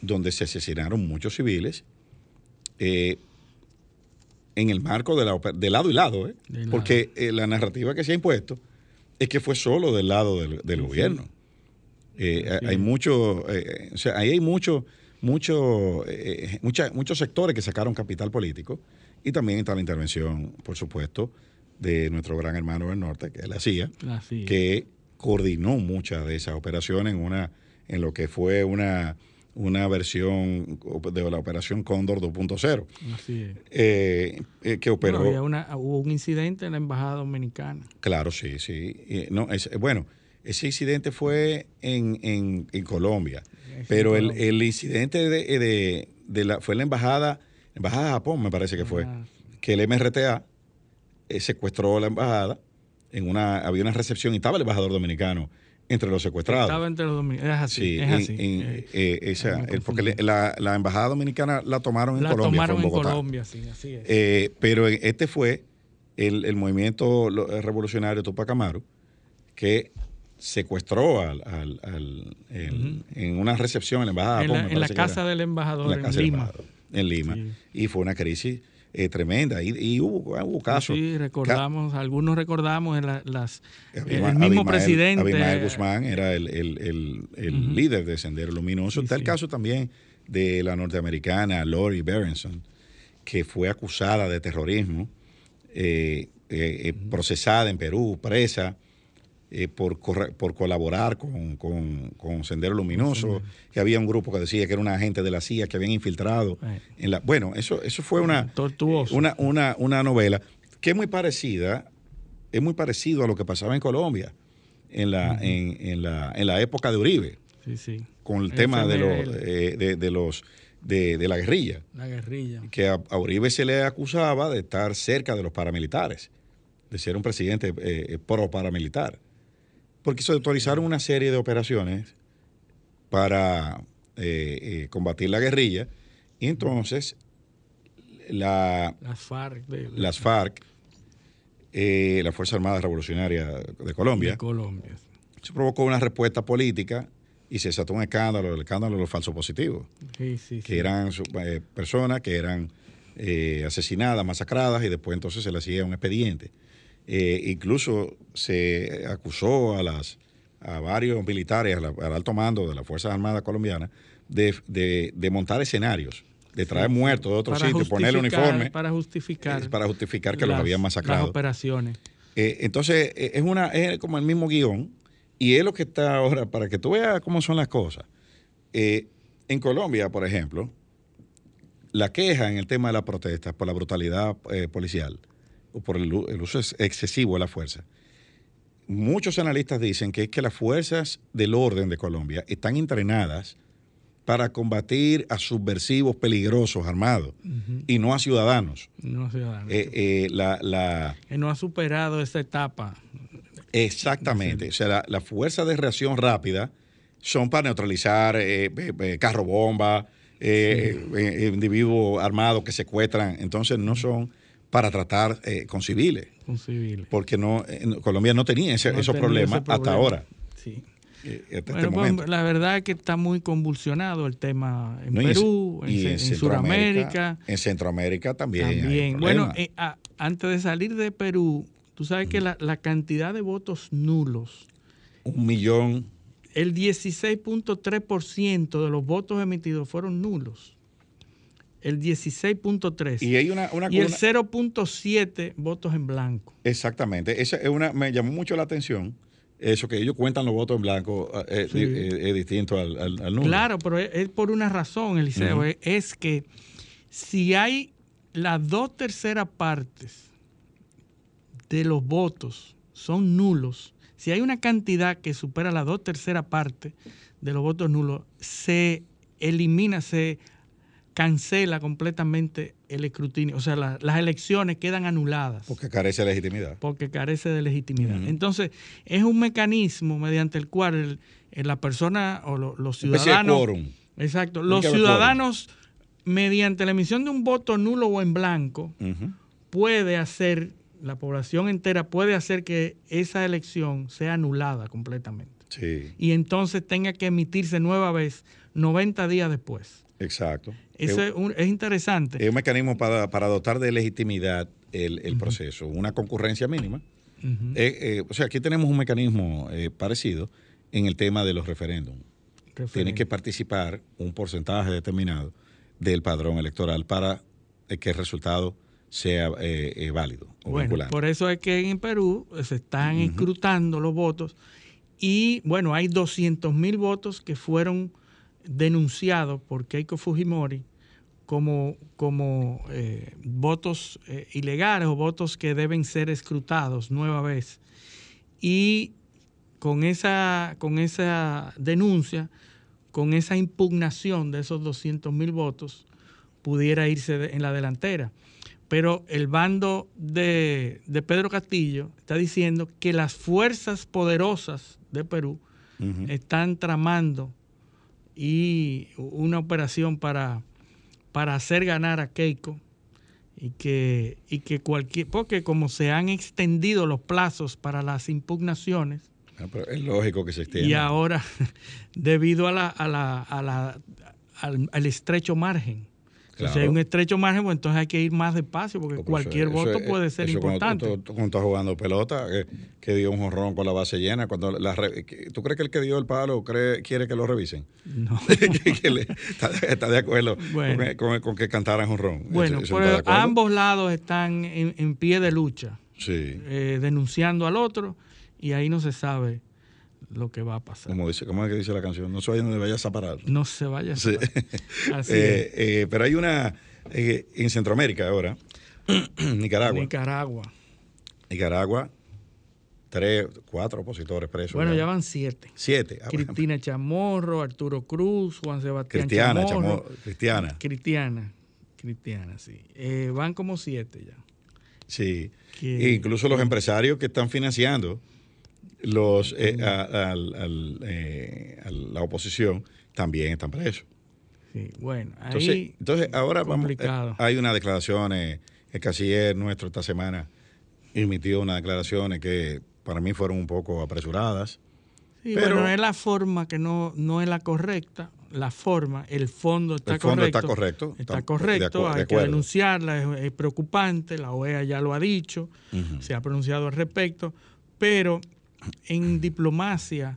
donde se asesinaron muchos civiles, eh, en el marco de, la, de lado y lado, ¿eh? porque eh, la narrativa que se ha impuesto es que fue solo del lado del, gobierno. Hay mucho, o sea, ahí hay mucho, mucho, muchos sectores que sacaron capital político y también está la intervención, por supuesto, de nuestro gran hermano del norte, que es la CIA, que coordinó muchas de esas operaciones en una en lo que fue una, una versión de la operación Cóndor 2.0, Así es. eh, eh, que operó. Bueno, había una- hubo un incidente en la embajada dominicana. Claro, sí, sí. No, es- bueno, ese incidente fue en, en- en Colombia, pero el, el incidente de, de- de la, fue en la embajada, embajada de Japón, me parece que fue, Ah, que el MRTA eh, secuestró la embajada, en una, había una recepción y estaba el embajador dominicano entre los secuestrados. Estaba entre los dominicanos. Es así. Sí, es en- así. en, Eh, eh, esa- porque la, la embajada dominicana la tomaron en la Colombia, tomaron fue en. Colombia, sí, así es. Eh, pero este fue el, el movimiento eh, revolucionario Tupac Amaru que secuestró al, al- al- el- en una recepción en la embajada. en la, en casa del embajador En Lima. embajador, en Lima. Sí. Y fue una crisis eh, tremenda. Y, y hubo, hubo casos. Sí, recordamos, algunos recordamos en la- las, Ca- el Abima- mismo Abimael- presidente. Abimael Guzmán era el, el- el- líder de Sendero Luminoso. Sí, Está el sí. caso también de la norteamericana Lori Berenson, que fue acusada de terrorismo, eh, eh, eh, procesada en Perú, presa, eh, por, corre- por colaborar con, con- con Sendero Luminoso, que había un grupo que decía que era un agente de la CIA que habían infiltrado. Eh. En la, bueno, eso, eso fue una, Tortuoso. una, una, una novela que es muy parecida, es muy parecido a lo que pasaba en Colombia en la, en, en la, en la época de Uribe, Sí, sí. con el tema de, los, eh, de, de los de, de la guerrilla, La guerrilla. que a, a Uribe se le acusaba de estar cerca de los paramilitares, de ser un presidente eh, pro paramilitar, porque se autorizaron una serie de operaciones para eh, eh, combatir la guerrilla y entonces la, Las FARC de, las FARC, eh, la Fuerza Armada Revolucionaria de Colombia, de Colombia. se provocó una respuesta política y se desató un escándalo, el escándalo de los falsos positivos, Sí, sí, que sí. eran eh, personas que eran eh, asesinadas, masacradas y después entonces se le hacía un expediente. Eh, incluso se acusó a las a varios militares, a la- al alto mando de las Fuerzas Armadas colombianas, de, de- de montar escenarios, de traer muertos de otros Para sitios, ponerle uniforme Para justificar. eh, para justificar que los las- habían Las masacrado. operaciones. Eh, entonces, eh, es, una, es como el mismo guion y es lo que está ahora, para que tú veas cómo son las cosas. En Colombia, por ejemplo, la queja en el tema de la protesta por la brutalidad policial o por el, uso ex- excesivo de la fuerza, muchos analistas dicen que es que las fuerzas del orden de Colombia están entrenadas para combatir a subversivos peligrosos armados y no a ciudadanos. No ciudadanos. Eh, eh, la, la, que no ha superado esa etapa. Exactamente. O sea, la, la fuerza de reacción rápida son para neutralizar eh, eh, carro bomba, eh, individuos armados que secuestran. Entonces no son para tratar eh, con civiles, con civiles. porque no en Colombia no tenía ese- No esos tenía problemas ese hasta ahora. Sí. eh, hasta este pues, la verdad es que está muy convulsionado el tema en No, Perú, en, y en Centroamérica, Sudamérica. En Centroamérica también. También. Bueno, eh, a- antes de salir de Perú, tú sabes que la, la cantidad de votos nulos, un millón. el 16.3% de los votos emitidos fueron nulos. El 16.3%. Y hay una, una, y el una- 0.7 votos en blanco. Exactamente. Esa es una, me llamó mucho la atención. Eso que ellos cuentan los votos en blanco eh, Sí. eh, eh, es distinto al, al, al nulo. Claro, pero es, es por una razón, Eliseo. Es, es que si hay las dos terceras partes de los votos son nulos, si hay una cantidad que supera las dos terceras partes de los votos nulos, se elimina, se cancela completamente el escrutinio. O sea, la- las elecciones quedan anuladas Porque carece de legitimidad. porque carece de legitimidad. Entonces, es un mecanismo mediante el cual el- el- la persona o lo- los de ciudadanos... quórum. Exacto. Los ciudadanos, mediante la emisión de un voto nulo o en blanco, puede hacer, la población entera puede hacer que esa elección sea anulada completamente. Sí, Y entonces tenga que emitirse nueva vez 90 días después. Exacto. Eso es, un- es interesante. es un mecanismo para, para dotar de legitimidad el, el proceso. Una concurrencia mínima. Eh, eh, o sea, aquí tenemos un mecanismo eh, parecido en el tema de los referéndums. Tiene Referente. que participar un porcentaje determinado del padrón electoral para que el resultado sea válido o Bueno, vinculante. por eso es que en Perú se están escrutando los votos y bueno, hay 200 mil votos que fueron denunciado por Keiko Fujimori como, como eh, votos eh, ilegales o votos que deben ser escrutados nueva vez. Y con esa, con esa denuncia, con esa impugnación de esos 200 mil votos, pudiera irse en la delantera. Pero el bando de, de, Pedro Castillo está diciendo que las fuerzas poderosas de Perú uh -huh. están tramando y una operación para, para hacer ganar a Keiko y que, y que cualquier, porque como se han extendido los plazos para las impugnaciones, no, pero es lógico que se extienda. Y ahora, [laughs] debido a la, a la, a la, al, al, estrecho margen. Claro. Si hay un estrecho margen, pues entonces hay que ir más despacio, porque cualquier eso, voto eso, puede ser eso importante. Cuando tú, estás jugando pelota, que, que, dio un jorrón con la base llena, cuando la, ¿tú crees que el que dio el palo cree, quiere que lo revisen? No. [laughs] que le, está, está, de acuerdo bueno. con, con, con, que cantaran jorrón. Bueno, pero ambos lados están en, en, pie de lucha, sí. eh, denunciando al otro y ahí no se sabe lo que va a pasar. Como dice, ¿Cómo es que dice la canción? No se vaya donde vayas a parar. No se vaya a separar. Sí. [laughs] Así eh, eh, pero hay una eh, en Centroamérica ahora, [clears throat] Nicaragua. Nicaragua. Nicaragua, tres, cuatro opositores presos. Bueno, ya van siete. Siete. Ah, Cristina Chamorro, Arturo Cruz, Juan Sebastián Cristiana, Chamorro. Chamorro, Cristiana. Cristiana. Cristiana, sí. Eh, van como siete ya. Sí. Que, incluso los empresarios que están financiando los eh, a, al, al, eh, a, la oposición también están presos. Sí, bueno, ahí entonces, entonces ahora complicado. vamos, eh, hay unas declaraciones, el canciller nuestro esta semana emitió unas declaraciones que para mí fueron un poco apresuradas. Sí, pero bueno, es la forma que no, no es la correcta, la forma, el fondo está el fondo correcto. Está correcto. Está, está correcto, de hay de que denunciarla, es, es, preocupante, la OEA ya lo ha dicho, uh -huh. se ha pronunciado al respecto, pero en diplomacia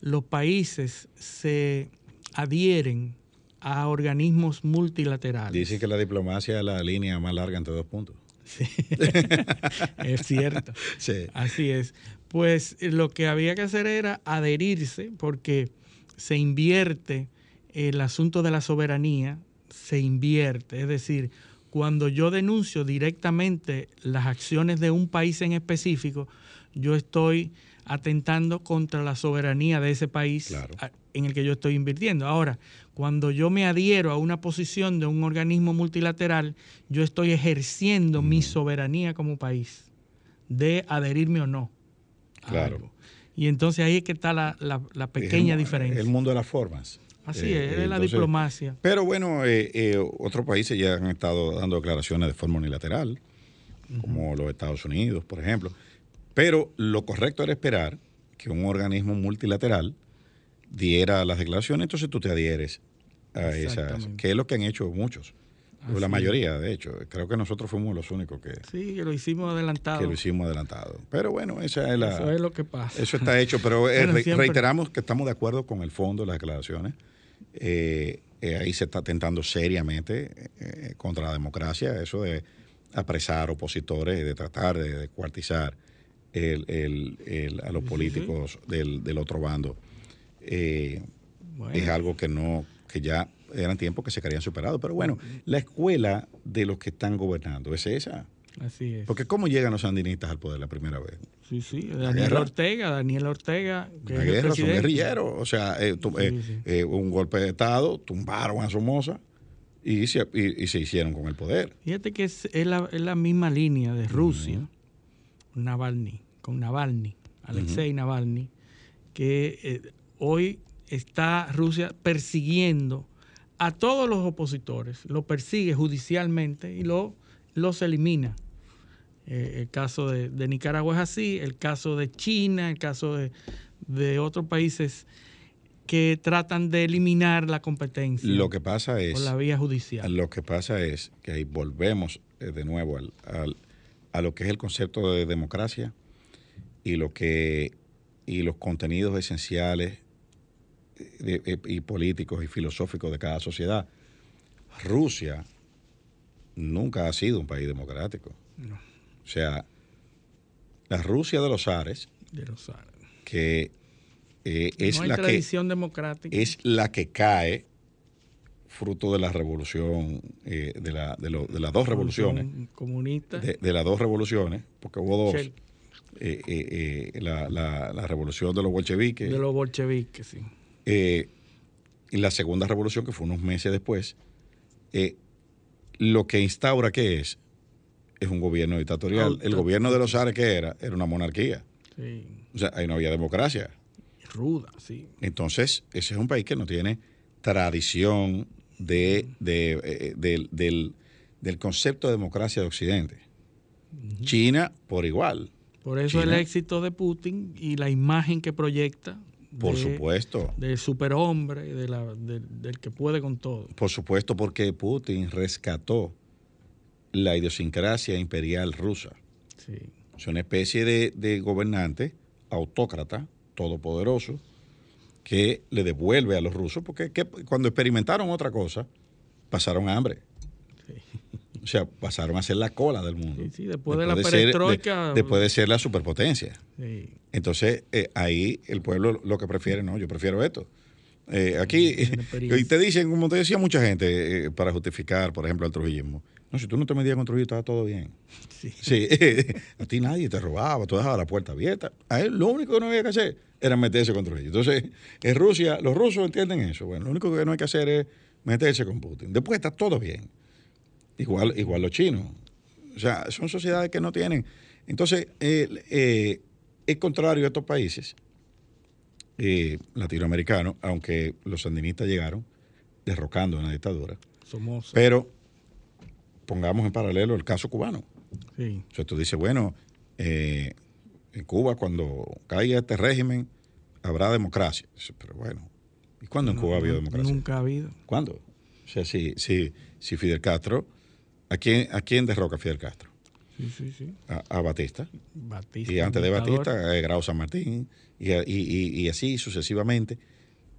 los países se adhieren a organismos multilaterales. Dicen que la diplomacia es la línea más larga entre dos puntos. Sí, [laughs] es cierto. [laughs] Sí. Así es. Pues lo que había que hacer era adherirse porque se invierte el asunto de la soberanía, se invierte. Es decir, cuando yo denuncio directamente las acciones de un país en específico, yo estoy atentando contra la soberanía de ese país claro. en el que yo estoy invirtiendo. Ahora, cuando yo me adhiero a una posición de un organismo multilateral, yo estoy ejerciendo mm. mi soberanía como país de adherirme o no. Claro. Algo. Y entonces ahí es que está la, la, la pequeña el, diferencia. El mundo de las formas. Así eh, es, es entonces, la diplomacia. Pero bueno, eh, eh, otros países ya han estado dando declaraciones de forma unilateral, uh -huh. como los Estados Unidos, por ejemplo. Pero lo correcto era esperar que un organismo multilateral diera las declaraciones, entonces tú te adhieres a esas, que es lo que han hecho muchos. Así la mayoría, de hecho. Creo que nosotros fuimos los únicos que... Sí, que lo hicimos adelantado. Que lo hicimos adelantado. Pero bueno, esa es la... Eso es lo que pasa. Eso está hecho, pero [laughs] bueno, re siempre... reiteramos que estamos de acuerdo con el fondo de las declaraciones. Eh, eh, ahí se está atentando seriamente eh, contra la democracia, eso de apresar opositores, de tratar de, de cuartizar el, el, el, a los políticos sí, sí. Del, del, otro bando. Eh, bueno. Es algo que no, que ya eran tiempos que se querían superado. Pero bueno, la escuela de los que están gobernando es esa. Así es. Porque ¿cómo llegan los sandinistas al poder la primera vez? Sí, sí. Daniel Ortega, Daniel Ortega. Que la guerra, son guerrilleros. O sea, eh, tu, sí, eh, sí. Eh, un golpe de Estado, tumbaron a Somoza y se, y, y se hicieron con el poder. Fíjate que es, es, la, es la, misma línea de Rusia, uh -huh. Navalny, con Navalny, Alexei uh -huh. Navalny, que hoy está Rusia persiguiendo a todos los opositores, lo persigue judicialmente y lo, los elimina. Eh, el caso de, de, Nicaragua es así, el caso de China, el caso de, de, otros países que tratan de eliminar la competencia. Lo que pasa es. Por la vía judicial. Lo que pasa es que ahí volvemos eh, de nuevo al, al, a lo que es el concepto de democracia y lo que y los contenidos esenciales de, de, y políticos y filosóficos de cada sociedad. Rusia nunca ha sido un país democrático. No. O sea, la Rusia de los Ares, de los Ares. que eh, es no hay la que democrática. es la que cae fruto de la revolución eh, de, la- de lo- de las dos revoluciones comunista. de, de las dos revoluciones porque hubo dos eh, eh, la, la- la revolución de los bolcheviques de los bolcheviques, sí. y la segunda revolución, que fue unos meses después, lo que instaura que es, es un gobierno dictatorial. El gobierno de los zares que era, era una monarquía. sí. O sea, ahí no había democracia. Ruda, sí. Entonces, ese es un país que no tiene tradición de, de, eh, del, del- del concepto de democracia de Occidente. China, por igual. Por eso China. el éxito de Putin y la imagen que proyecta Por de- supuesto. del superhombre, de la, del- que puede con todo. Por supuesto, porque Putin rescató la idiosincrasia imperial rusa. Sí. Es una especie de, de gobernante autócrata, todopoderoso, que le devuelve a los rusos, porque que cuando experimentaron otra cosa, pasaron hambre. O sea, pasaron a ser la cola del mundo. Sí, sí, después de la ser- perestroika- de- después de ser la superpotencia. Entonces, eh, ahí el pueblo lo que prefiere, no, yo prefiero esto. Eh, aquí, [laughs] y te dicen, como te decía mucha gente, eh, para justificar, por ejemplo, el trujillismo, no, si tú no te metías con Trujillo, estaba todo bien. [laughs] Sí. Sí, [laughs] a ti nadie te robaba, tú dejabas la puerta abierta. A él lo único que no había que hacer era meterse con Trujillo. Entonces, en Rusia, los rusos entienden eso. Bueno, lo único que no hay que hacer es meterse con Putin. Después está todo bien. Igual, igual los chinos. O sea, son sociedades que no tienen. Entonces, eh, eh, es contrario a estos países eh, latinoamericanos, aunque los sandinistas llegaron derrocando una dictadura. Somoza. Pero pongamos en paralelo el caso cubano. Sí. O sea, tú dices, bueno, eh, en Cuba cuando caiga este régimen habrá democracia. Pero bueno, ¿y cuándo en Cuba ha habido democracia? Nunca ha habido. ¿Cuándo? O sea, si, si, si Fidel Castro, ¿a quién, ¿a quién derroca Fidel Castro? Sí, sí, sí. A, a Batista. Batista. Y antes de. Batista, eh, Grau San Martín, y- y- y así sucesivamente.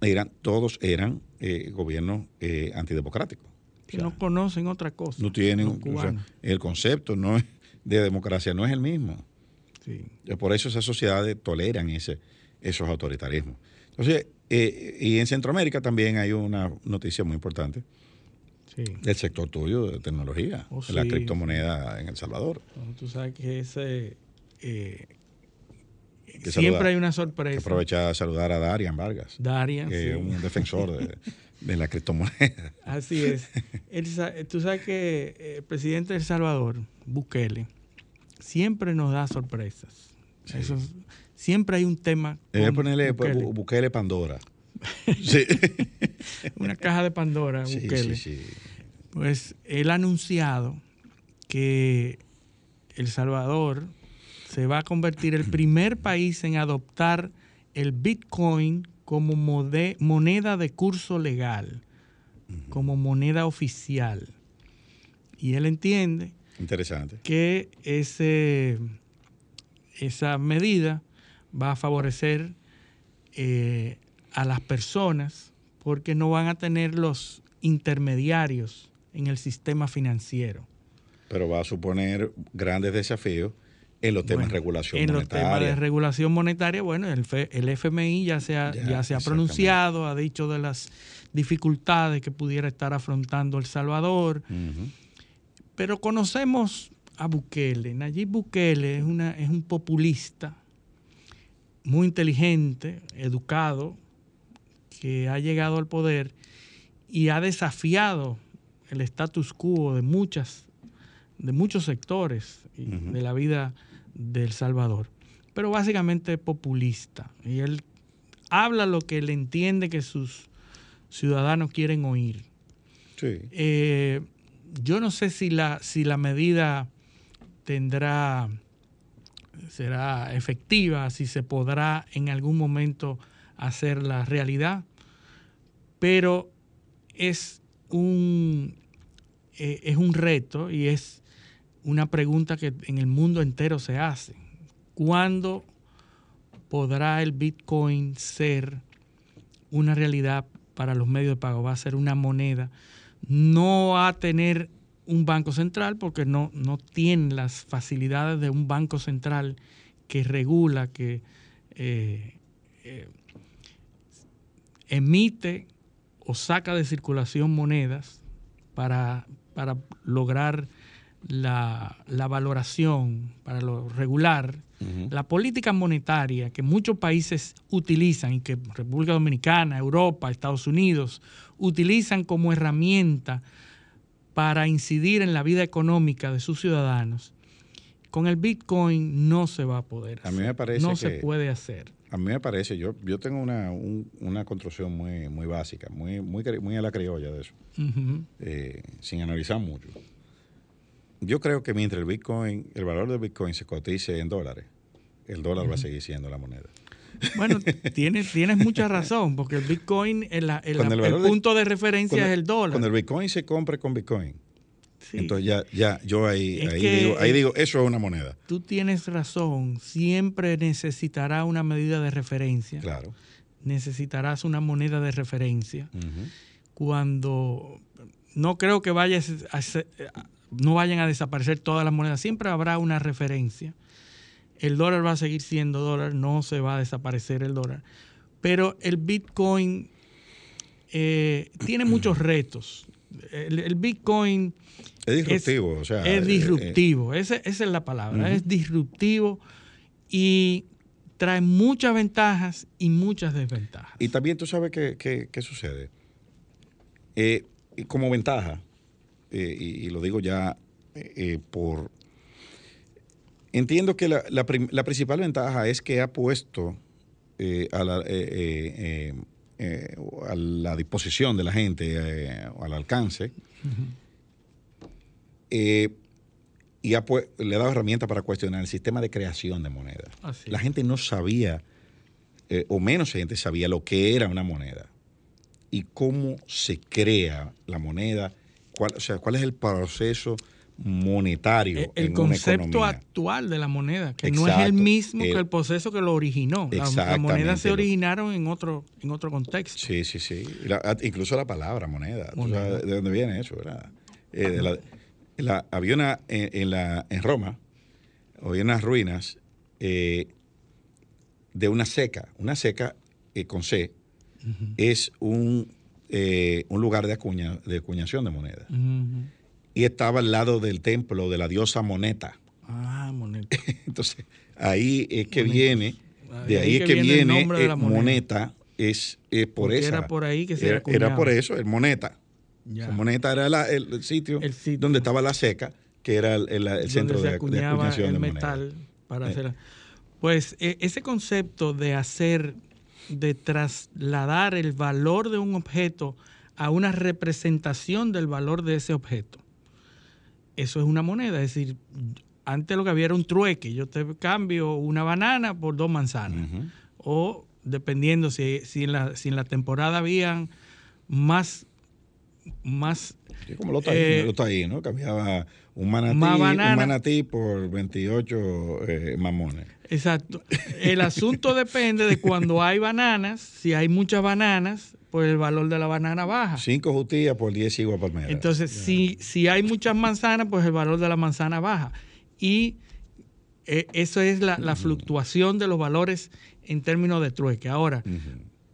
Eran, todos eran eh, gobiernos eh, antidemocráticos. O Que sea, no conocen otra cosa. no tienen, o sea, el concepto no es- de democracia no es el mismo. Sí. Por eso esas sociedades toleran ese, esos autoritarismos. Entonces, eh, y en Centroamérica también hay una noticia muy importante Sí. del sector tuyo de tecnología, Oh, la sí, criptomoneda en El Salvador. Bueno, Tú sabes que ese. eh, Que siempre saludar- hay una sorpresa. aprovecha a saludar a Darian Vargas, Darian, que es un defensor de, [laughs] de la criptomoneda. [laughs] Así es. El tú sabes que eh, el presidente de El Salvador, Bukele, siempre nos da sorpresas. Eso es- siempre hay un tema. Debe ponerle pues, Bukele. Bu- Bukele Pandora. [laughs] Sí. [laughs] Una caja de Pandora, Sí, Bukele. sí, sí. Pues él ha anunciado que El Salvador se va a convertir el primer país en adoptar el Bitcoin como mode- moneda de curso legal, como moneda oficial. Y él entiende Interesante. que ese, esa medida va a favorecer eh, a las personas porque no van a tener los intermediarios en el sistema financiero. Pero va a suponer grandes desafíos en los temas Bueno, de regulación en los monetaria. temas de regulación monetaria, bueno, el, F- el FMI ya se ha, Ya, ya se ha pronunciado, ha dicho de las dificultades que pudiera estar afrontando El Salvador, pero conocemos a Bukele. Nayib Bukele es, una, es un populista muy inteligente, educado, que ha llegado al poder y ha desafiado el status quo de muchas de muchos sectores Ujú. de la vida de El Salvador. Pero básicamente populista. Y él habla lo que él entiende que sus ciudadanos quieren oír. Sí. Eh, yo no sé si la, si la medida tendrá, será efectiva, si se podrá en algún momento hacer la realidad, pero es un, eh, es un reto y es una pregunta que en el mundo entero se hace. ¿Cuándo podrá el Bitcoin ser una realidad para los medios de pago? Va a ser una moneda. No va a tener un banco central porque no, no tiene las facilidades de un banco central que regula, que, eh, eh, emite o saca de circulación monedas para, para lograr la, la valoración, para lo regular, la política monetaria que muchos países utilizan y que República Dominicana, Europa, Estados Unidos utilizan como herramienta para incidir en la vida económica de sus ciudadanos, con el Bitcoin no se va a poder hacer. A mí me parece no se puede hacer. A mí me parece, yo, yo tengo una, un- una construcción muy, muy básica, muy, muy, muy a la criolla de eso, eh, sin analizar mucho. Yo creo que mientras el Bitcoin, el valor del Bitcoin se cotice en dólares, el dólar va a seguir siendo la moneda. Bueno, [laughs] tienes, tienes mucha razón, porque el Bitcoin, el, el- el el valor de- punto de referencia Cuando- es el dólar. Cuando el Bitcoin se compre con Bitcoin, Sí. entonces ya, ya yo ahí, ahí, que- digo, ahí digo, eso es una moneda. Tú tienes razón, siempre necesitará una medida de referencia. Claro. Necesitarás una moneda de referencia. Cuando no creo que vaya a no vayan a desaparecer todas las monedas, siempre habrá una referencia. El dólar va a seguir siendo dólar, no se va a desaparecer el dólar. Pero el Bitcoin eh, tiene muchos retos. El, el Bitcoin Es disruptivo, o sea. es eh, disruptivo, ese- esa es la palabra, es disruptivo y trae muchas ventajas y muchas desventajas. Y también tú sabes qué, qué- qué sucede. Eh, como ventaja, eh, y, y lo digo ya eh, eh, por... Entiendo que la, la principal ventaja es que ha puesto a, la, a la disposición de la gente, al alcance, y ha le ha dado herramientas para cuestionar el sistema de creación de moneda. La gente no sabía, o menos gente sabía lo que era una moneda y cómo se crea la moneda, cuál, o sea, cuál es el proceso monetario. El, el en una concepto actual de la moneda, que no es el mismo que El- el proceso que lo originó. La- Las monedas se originaron en otro, en otro contexto. Sí, sí, sí. La- ah, incluso la palabra moneda. ¿tú Moneda. sabes ¿De dónde viene eso? verdad? Eh, de la- la- había una en, en la, en Roma, había unas ruinas eh, de una seca. Una seca eh, con C es un, eh, un lugar de, acuña, de acuñación de moneda. Ujú. Y estaba al lado del templo de la diosa Moneta. Ah, moneda. [laughs] Entonces, ahí es que Moneta. viene, de ahí, es que el viene, nombre de la moneda. moneta, es por esa. era por ahí que se era, era por eso, el moneta. Ya. O sea, moneta era la- el, el sitio El sitio. donde estaba la seca, que era el, el- el centro se de, acuñación el de moneda. metal para Eh. hacer. Pues e- ese concepto de hacer, de trasladar el valor de un objeto a una representación del valor de ese objeto, eso es una moneda. Es decir, antes lo que había era un trueque. Yo te cambio una banana por dos manzanas. O dependiendo si, si, en la, si en la temporada habían más, más Sí, como lo Eh, taínos, cambiaba un manatí, banana. un manatí por 28 eh, mamones. Exacto. El asunto [laughs] depende de cuando hay bananas. Si hay muchas bananas, pues el valor de la banana baja. Cinco jutillas por 10 igual palmeras. Entonces, si, si hay muchas manzanas, pues el valor de la manzana baja. Y eh, eso es la, la fluctuación de los valores en términos de trueque. Ahora.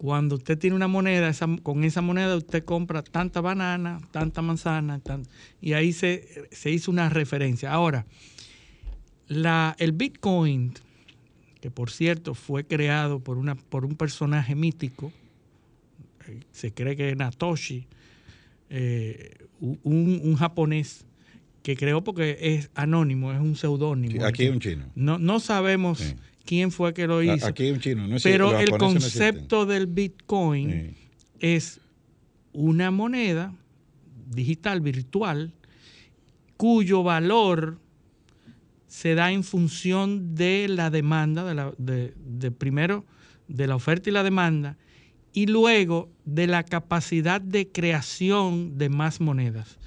Cuando usted tiene una moneda, esa- con esa moneda usted compra tanta banana, tanta manzana, y ahí se, se hizo una referencia. Ahora, la, el Bitcoin, que por cierto fue creado por, una, por un personaje mítico, se cree que es Natoshi, eh, un, un japonés que creó porque es anónimo, es un seudónimo. Sí, aquí hay un chino. No, no sabemos Sí. Quién fue que lo hizo. Aquí hay un chino. No existe, Pero el no concepto del Bitcoin Sí. es una moneda digital, virtual, cuyo valor se da en función de la demanda, de, la, de- de primero de la oferta y la demanda, y luego de la capacidad de creación de más monedas.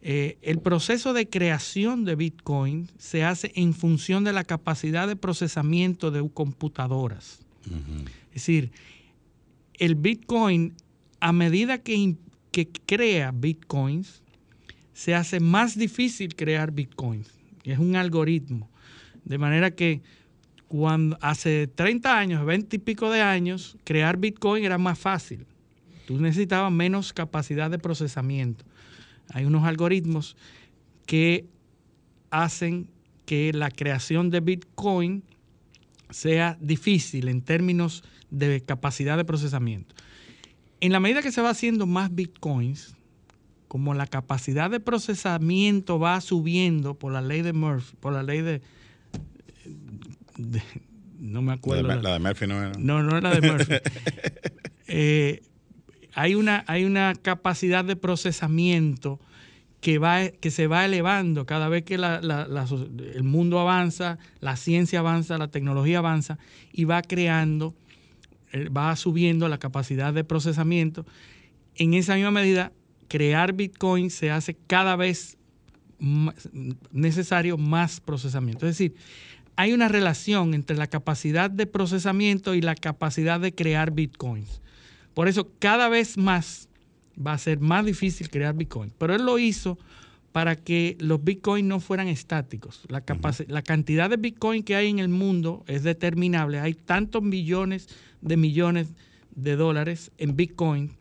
Eh, el proceso de creación de Bitcoin se hace en función de la capacidad de procesamiento de computadoras. Es decir, el Bitcoin, a medida que, que crea Bitcoins, se hace más difícil crear Bitcoins. Es un algoritmo. De manera que cuando hace 30 años, 20 y pico de años, crear Bitcoin era más fácil. Tú necesitabas menos capacidad de procesamiento. Hay unos algoritmos que hacen que la creación de Bitcoin sea difícil en términos de capacidad de procesamiento. En la medida que se va haciendo más Bitcoins, como la capacidad de procesamiento va subiendo por la ley de Murphy, por la ley de, de- no me acuerdo. La de, la de Murphy no era. No, no era de Murphy. [laughs] Eh, hay, una, hay una capacidad de procesamiento que, va, que se va elevando cada vez que el mundo avanza, la ciencia avanza, la tecnología avanza y va creando, eh, va subiendo la capacidad de procesamiento. En esa misma medida, crear Bitcoin se hace cada vez más necesario más procesamiento. Es decir, hay una relación entre la capacidad de procesamiento y la capacidad de crear bitcoins. Por eso cada vez más va a ser más difícil crear bitcoin. Pero él lo hizo para que los bitcoins no fueran estáticos. La, capaci- la cantidad de bitcoin que hay en el mundo es determinable. Hay tantos millones de millones de dólares en bitcoin,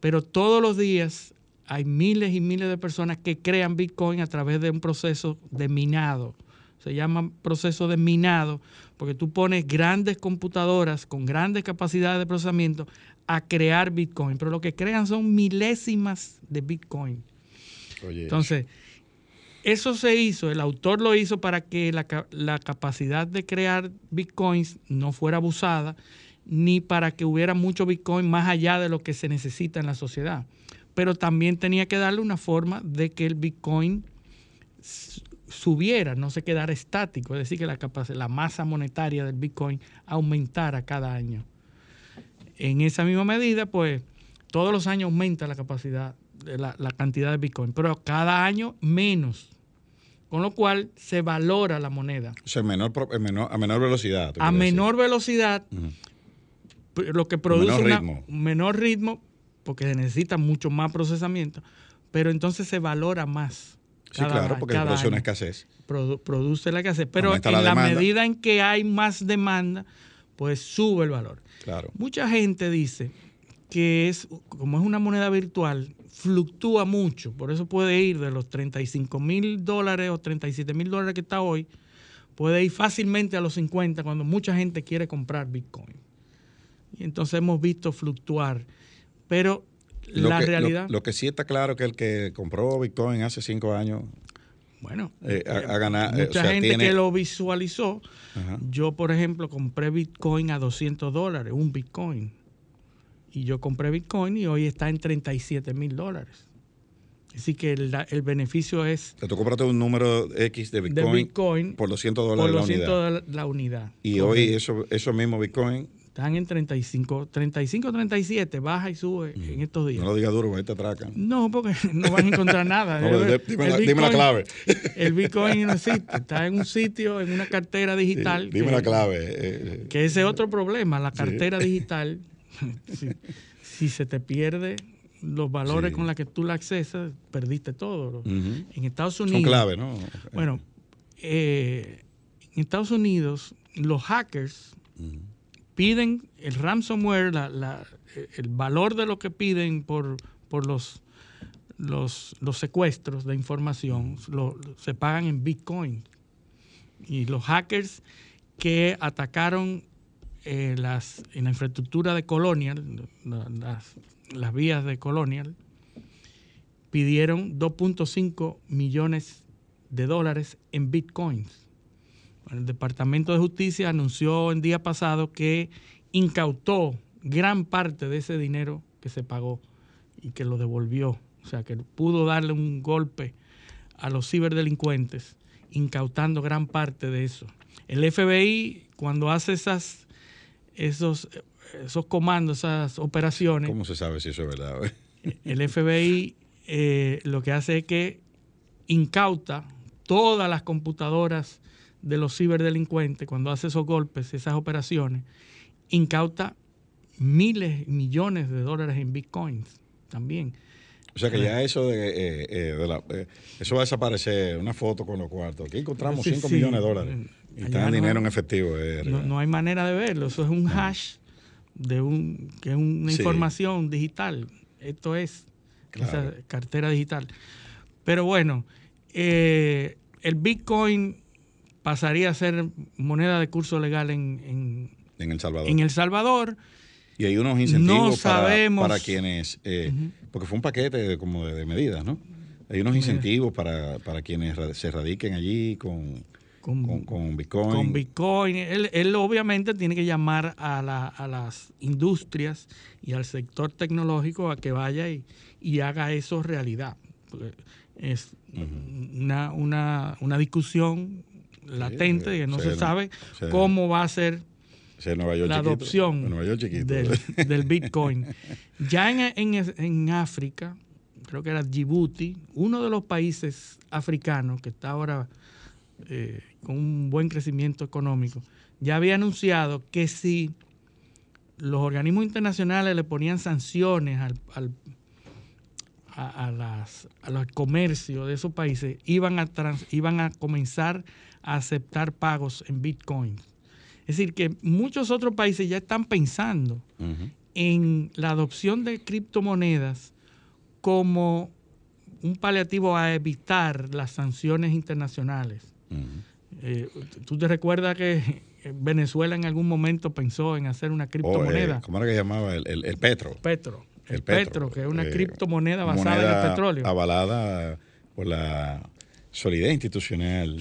pero todos los días hay miles y miles de personas que crean bitcoin a través de un proceso de minado se llama proceso de minado, porque tú pones grandes computadoras con grandes capacidades de procesamiento a crear Bitcoin, pero lo que crean son milésimas de Bitcoin. Oye, Entonces, eso se hizo, el autor lo hizo para que la, la capacidad de crear Bitcoins no fuera abusada, ni para que hubiera mucho Bitcoin más allá de lo que se necesita en la sociedad. Pero también tenía que darle una forma de que el Bitcoin subiera, no se quedara estático, es decir, que la, la masa monetaria del Bitcoin aumentara cada año. En esa misma medida, pues todos los años aumenta la capacidad, la, la cantidad de Bitcoin, pero cada año menos. Con lo cual se valora la moneda. o sea, menor, a menor velocidad. A decir. menor velocidad, lo que produce menor ritmo. un menor ritmo, porque se necesita mucho más procesamiento, pero entonces se valora más. Sí, claro, porque produce una. Produ- produce la escasez. Pero Aumenta en la medida en que hay más demanda, pues sube el valor. Claro. Mucha gente dice que es, como es una moneda virtual, fluctúa mucho. Por eso puede ir de los 35 mil dólares o 37 mil dólares que está hoy, puede ir fácilmente a los 50 cuando mucha gente quiere comprar Bitcoin. Y entonces hemos visto fluctuar. Pero Lo la que, lo- realidad, Lo, que sí está claro que el que compró Bitcoin hace cinco años bueno, eh, ha, ha ganado. eh, o mucha sea, gente tiene- que lo visualizó. Ajá. Yo, por ejemplo, compré Bitcoin a 200 dólares, un Bitcoin. Y yo compré Bitcoin y hoy está en 37 mil dólares. Así que el, el beneficio es O sea, tú compraste un número X de de Bitcoin, Bitcoin por 200 por dólares los la 100 unidad. dólares la unidad. Y Correcto. hoy eso, eso mismo Bitcoin, están en 35, 35, 37, baja y sube en estos días. no lo digas duro, ahí te atracan. No, porque no van a encontrar [laughs] nada. No, El- dime, el la, dime la Bitcoin- clave. [laughs] El Bitcoin no existe. Está en un sitio, en una cartera digital. Sí, dime que- la clave. eh, eh, Que ese es otro problema, la cartera [laughs] digital. si, si se te pierde los valores Sí. con los que tú la accesas, perdiste todo. En Estados Unidos. Son clave, ¿no? Bueno, eh, en Estados Unidos, los hackers. Piden el ransomware, el valor de lo que piden por, por los, los, secuestros de información, se pagan en Bitcoin. Y los hackers que atacaron eh, las, en la infraestructura de Colonial, la- las, las vías de Colonial, pidieron 2.5 millones de dólares en bitcoins. El Departamento de Justicia anunció el día pasado que incautó gran parte de ese dinero que se pagó y que lo devolvió. O sea, que pudo darle un golpe a los ciberdelincuentes, incautando gran parte de eso. El FBI, cuando hace esas, esos, esos comandos, esas operaciones, ¿Cómo se sabe si eso es verdad? [laughs] el FBI eh, lo que hace es que incauta todas las computadoras de los ciberdelincuentes cuando hace esos golpes, esas operaciones, incauta miles, millones de dólares en bitcoins también. O sea que ya eso de, eh, eh, de la, eh, eso va a desaparecer, una foto con los cuartos. Aquí encontramos Sí, 5 sí. millones de dólares. Y está el no dinero en efectivo. eh, No, no hay manera de verlo. Eso es un hash de un que es una Sí. información digital. Esto es Claro. esa cartera digital. Pero bueno, eh, el Bitcoin pasaría a ser moneda de curso legal en, en- en El Salvador. en El Salvador. Y hay unos incentivos No sabemos- para, para quienes, eh, porque fue un paquete de, como de, de medidas, ¿no? Hay unos incentivos para, para quienes se radiquen allí con, Con, con, con Bitcoin. con Bitcoin. Él, él obviamente tiene que llamar a, la- a las industrias y al sector tecnológico a que vaya y, y haga eso realidad. Porque Es una, una, una discusión latente que no se sabe cómo va a ser Nueva York la chiquito. adopción Nueva York chiquito. del, [laughs] del Bitcoin. Ya en, en- en África, creo que era Djibouti, uno de los países africanos que está ahora eh, con un buen crecimiento económico, ya había anunciado que si los organismos internacionales le ponían sanciones al, al- a, a las, a los comercios de esos países, iban a, trans- iban a comenzar a aceptar pagos en Bitcoin. Es decir, que muchos otros países ya están pensando en la adopción de criptomonedas como un paliativo a evitar las sanciones internacionales. Eh, ¿Tú te recuerdas que Venezuela en algún momento pensó en hacer una O, eh, criptomoneda? ¿Cómo era que llamaba? El, el, el Petro. Petro. El, El Petro, que es una eh, criptomoneda basada en el petróleo. Avalada por la solidez institucional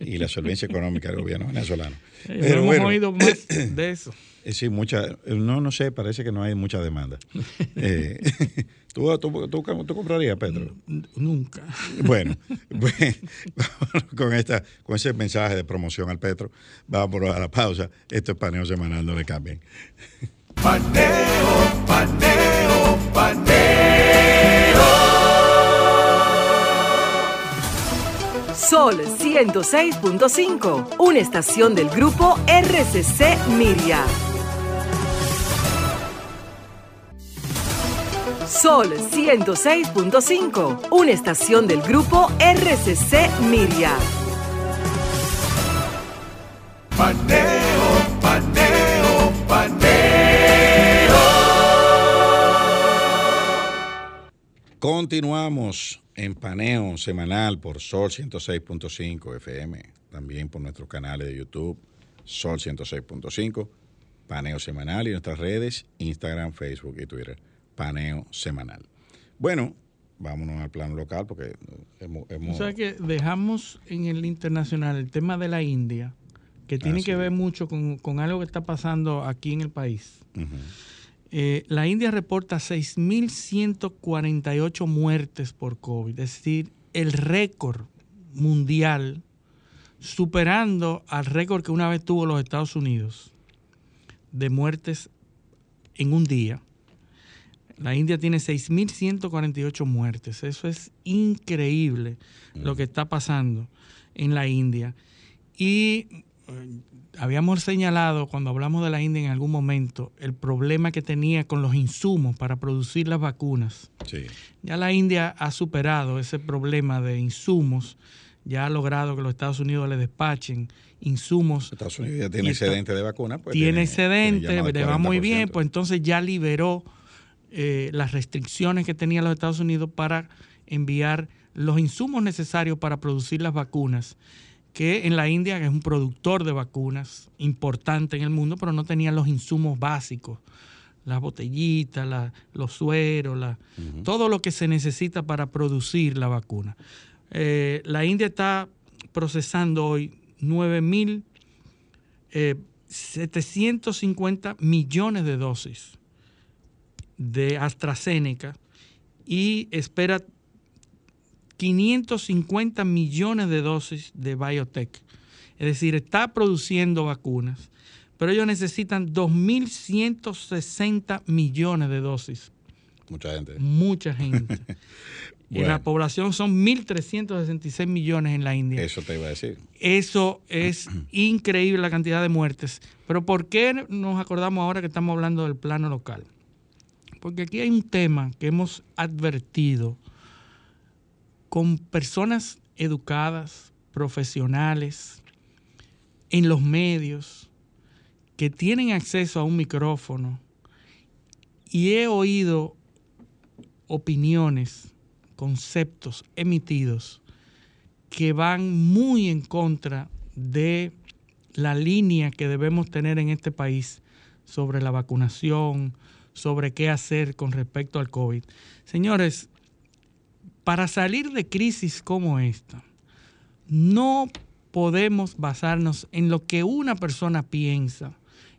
y la solvencia económica del gobierno venezolano. Eh, Pero no hemos bueno, oído más de [coughs] eso. eh, sí, mucha, no, no sé, parece que no hay mucha demanda. [laughs] Eh, [laughs] ¿tú, tú, tú, tú comprarías, Petro? N- Nunca. Bueno, [laughs] con, esta, con ese mensaje de promoción al Petro, vamos a la pausa. Esto es paneo semanal, no le cambien. Paneo, paneo, paneo. Sol 106.5, una estación del grupo RCC Miria. Sol 106.5, una estación del grupo RCC Miria. Paneo, paneo, paneo. Continuamos en paneo semanal por Sol 106.5 FM, también por nuestros canales de YouTube, Sol 106.5, paneo semanal y nuestras redes, Instagram, Facebook y Twitter, paneo semanal. Bueno, vámonos al plano local porque hemos... O sea que dejamos en el internacional el tema de la India, que tiene Ah, que ver mucho con, con algo que está pasando aquí en el país. Eh, la India reporta 6.148 muertes por COVID, es decir, el récord mundial, superando al récord que una vez tuvo los Estados Unidos de muertes en un día. La India tiene 6.148 muertes. Eso es increíble lo que está pasando en la India. Y habíamos señalado cuando hablamos de la India en algún momento el problema que tenía con los insumos para producir las vacunas. Sí. Ya la India ha superado ese problema de insumos, ya ha logrado que los Estados Unidos le despachen insumos. Estados Unidos ya tiene excedente de vacuna. Pues tiene tiene excedente, le va muy 40%. bien, pues entonces ya liberó eh, las restricciones que tenía los Estados Unidos para enviar los insumos necesarios para producir las vacunas, que en la India que es un productor de vacunas importante en el mundo, pero no tenía los insumos básicos, las botellitas, la- los sueros, la- todo lo que se necesita para producir la vacuna. Eh, la India está procesando hoy 9 mil eh, 750 millones de dosis de AstraZeneca y espera 550 millones de dosis de biotech. Es decir, está produciendo vacunas, pero ellos necesitan 2.160 millones de dosis. Mucha gente. Mucha gente. [laughs] Y la población son 1.366 millones en la India. Eso te iba a decir. Eso es [clears throat] increíble la cantidad de muertes. Pero ¿por qué nos acordamos ahora que estamos hablando del plano local? Porque aquí hay un tema que hemos advertido con personas educadas, profesionales, en los medios que tienen acceso a un micrófono y he oído opiniones, conceptos emitidos que van muy en contra de la línea que debemos tener en este país sobre la vacunación, sobre qué hacer con respecto al COVID. Señores, para salir de crisis como esta, no podemos basarnos en lo que una persona piensa,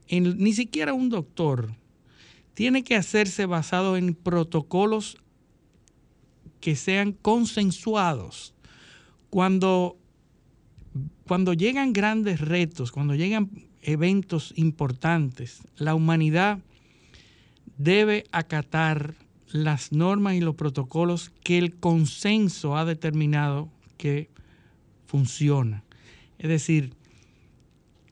en, ni siquiera un doctor. Tiene que hacerse basado en protocolos que sean consensuados. Cuando, cuando llegan grandes retos, cuando llegan eventos importantes, la humanidad debe acatar las normas y los protocolos que el consenso ha determinado que funcionan. Es decir,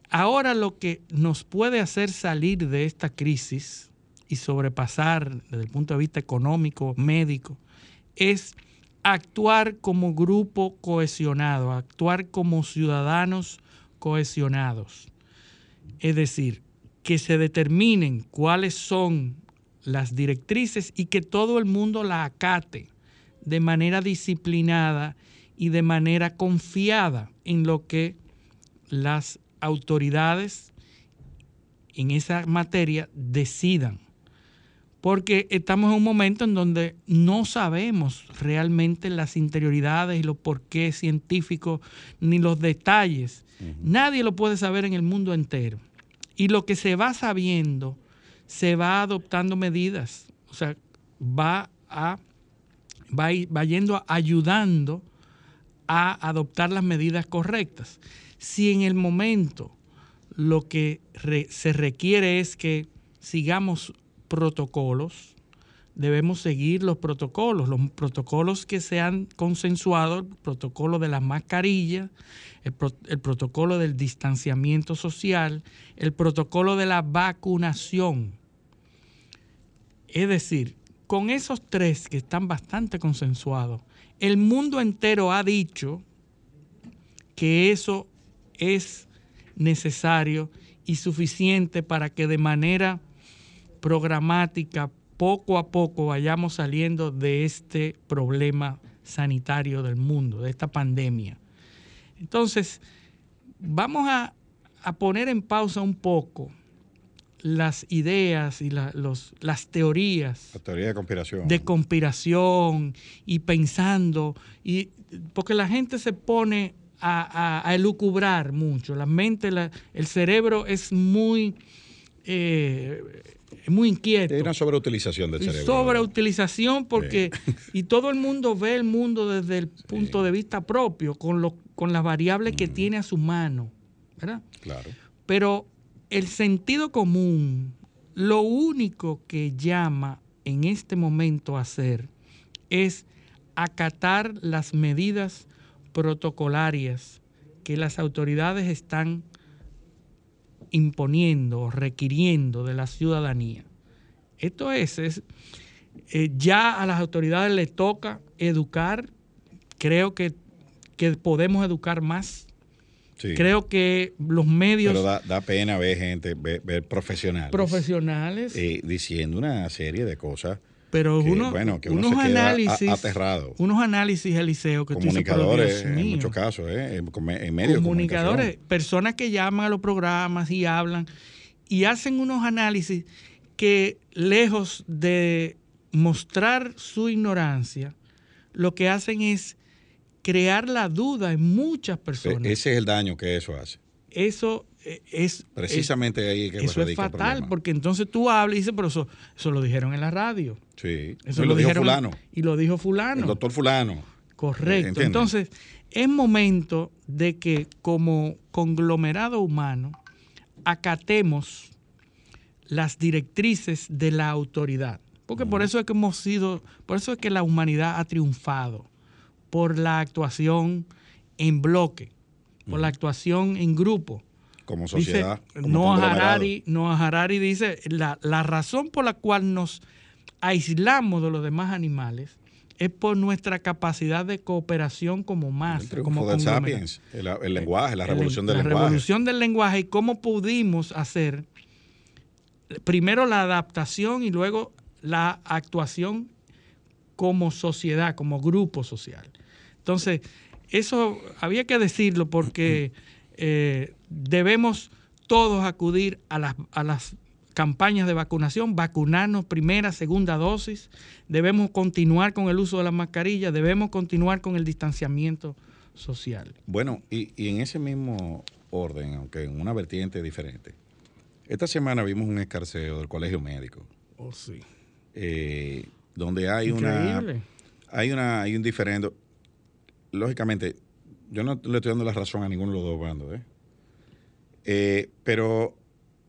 ahora lo que nos puede hacer salir de esta crisis y sobrepasar desde el punto de vista económico, médico, es actuar como grupo cohesionado, actuar como ciudadanos cohesionados. Es decir, que se determinen cuáles son las directrices y que todo el mundo la acate de manera disciplinada y de manera confiada en lo que las autoridades en esa materia decidan. Porque estamos en un momento en donde no sabemos realmente las interioridades y los porqués científicos ni los detalles. Nadie lo puede saber en el mundo entero. Y lo que se va sabiendo, se va adoptando medidas. O sea, va a va, va yendo ayudando a adoptar las medidas correctas. Si en el momento lo que se requiere es que sigamos protocolos, debemos seguir los protocolos, los protocolos que se han consensuado, el protocolo de las mascarillas, el, el, protocolo del distanciamiento social, el protocolo de la vacunación. Es decir, con esos tres que están bastante consensuados, el mundo entero ha dicho que eso es necesario y suficiente para que de manera programática, poco a poco vayamos saliendo de este problema sanitario del mundo, de esta pandemia. Entonces, vamos a, a poner en pausa un poco las ideas y la, los, las teorías. La teoría de conspiración. De conspiración y pensando, y, porque la gente se pone a, a, a elucubrar mucho, la mente, la, el cerebro es muy... Eh, muy inquieto. Hay una sobreutilización del cerebro. Sobreutilización porque, [laughs] y todo el mundo ve el mundo desde el punto sí. de vista propio, con, lo, con las variables mm. que tiene a su mano, ¿verdad? Claro. Pero el sentido común, lo único que llama en este momento a hacer es acatar las medidas protocolarias que las autoridades están imponiendo requiriendo de la ciudadanía. Esto es, es eh, ya a las autoridades les toca educar, creo que, que podemos educar más. Sí. Creo que los medios... Pero da, da pena ver gente, ver, ver profesionales. Profesionales. Eh, diciendo una serie de cosas. Pero que, uno, bueno, que uno unos análisis, aterrado. Unos análisis, Eliseo, que Comunicadores, tú dices, en muchos casos, ¿eh? en medios Comunicadores, personas que llaman a los programas y hablan y hacen unos análisis que, lejos de mostrar su ignorancia, lo que hacen es crear la duda en muchas personas. Ese es el daño que eso hace. Eso es precisamente es, ahí que eso es fatal porque entonces tú hablas y dices pero eso, eso lo dijeron en la radio sí eso lo, lo dijo dijeron, fulano y lo dijo fulano el doctor fulano correcto ¿Entiendes? entonces es momento de que como conglomerado humano acatemos las directrices de la autoridad porque uh -huh. por eso es que hemos sido por eso es que la humanidad ha triunfado por la actuación en bloque por uh -huh. la actuación en grupo como sociedad. Dice, como Noah, Harari, Noah Harari dice, la, la razón por la cual nos aislamos de los demás animales es por nuestra capacidad de cooperación como El masa, triunfo como conglomerado. sapiens, el, el lenguaje, la El- revolución del la lenguaje. revolución del lenguaje y cómo pudimos hacer primero la adaptación y luego la actuación como sociedad, como grupo social. Entonces, eso había que decirlo porque [clears throat] eh, debemos todos acudir a las, a las campañas de vacunación, vacunarnos primera, segunda dosis, debemos continuar con el uso de las mascarillas, debemos continuar con el distanciamiento social. Bueno, y, y en ese mismo orden, aunque en una vertiente diferente, esta semana vimos un escarceo del colegio médico, Oh, sí. eh, donde hay una, Increíble. hay una, hay un diferendo. Lógicamente, yo no le estoy dando la razón a ninguno de los dos bandos, ¿eh? Eh, pero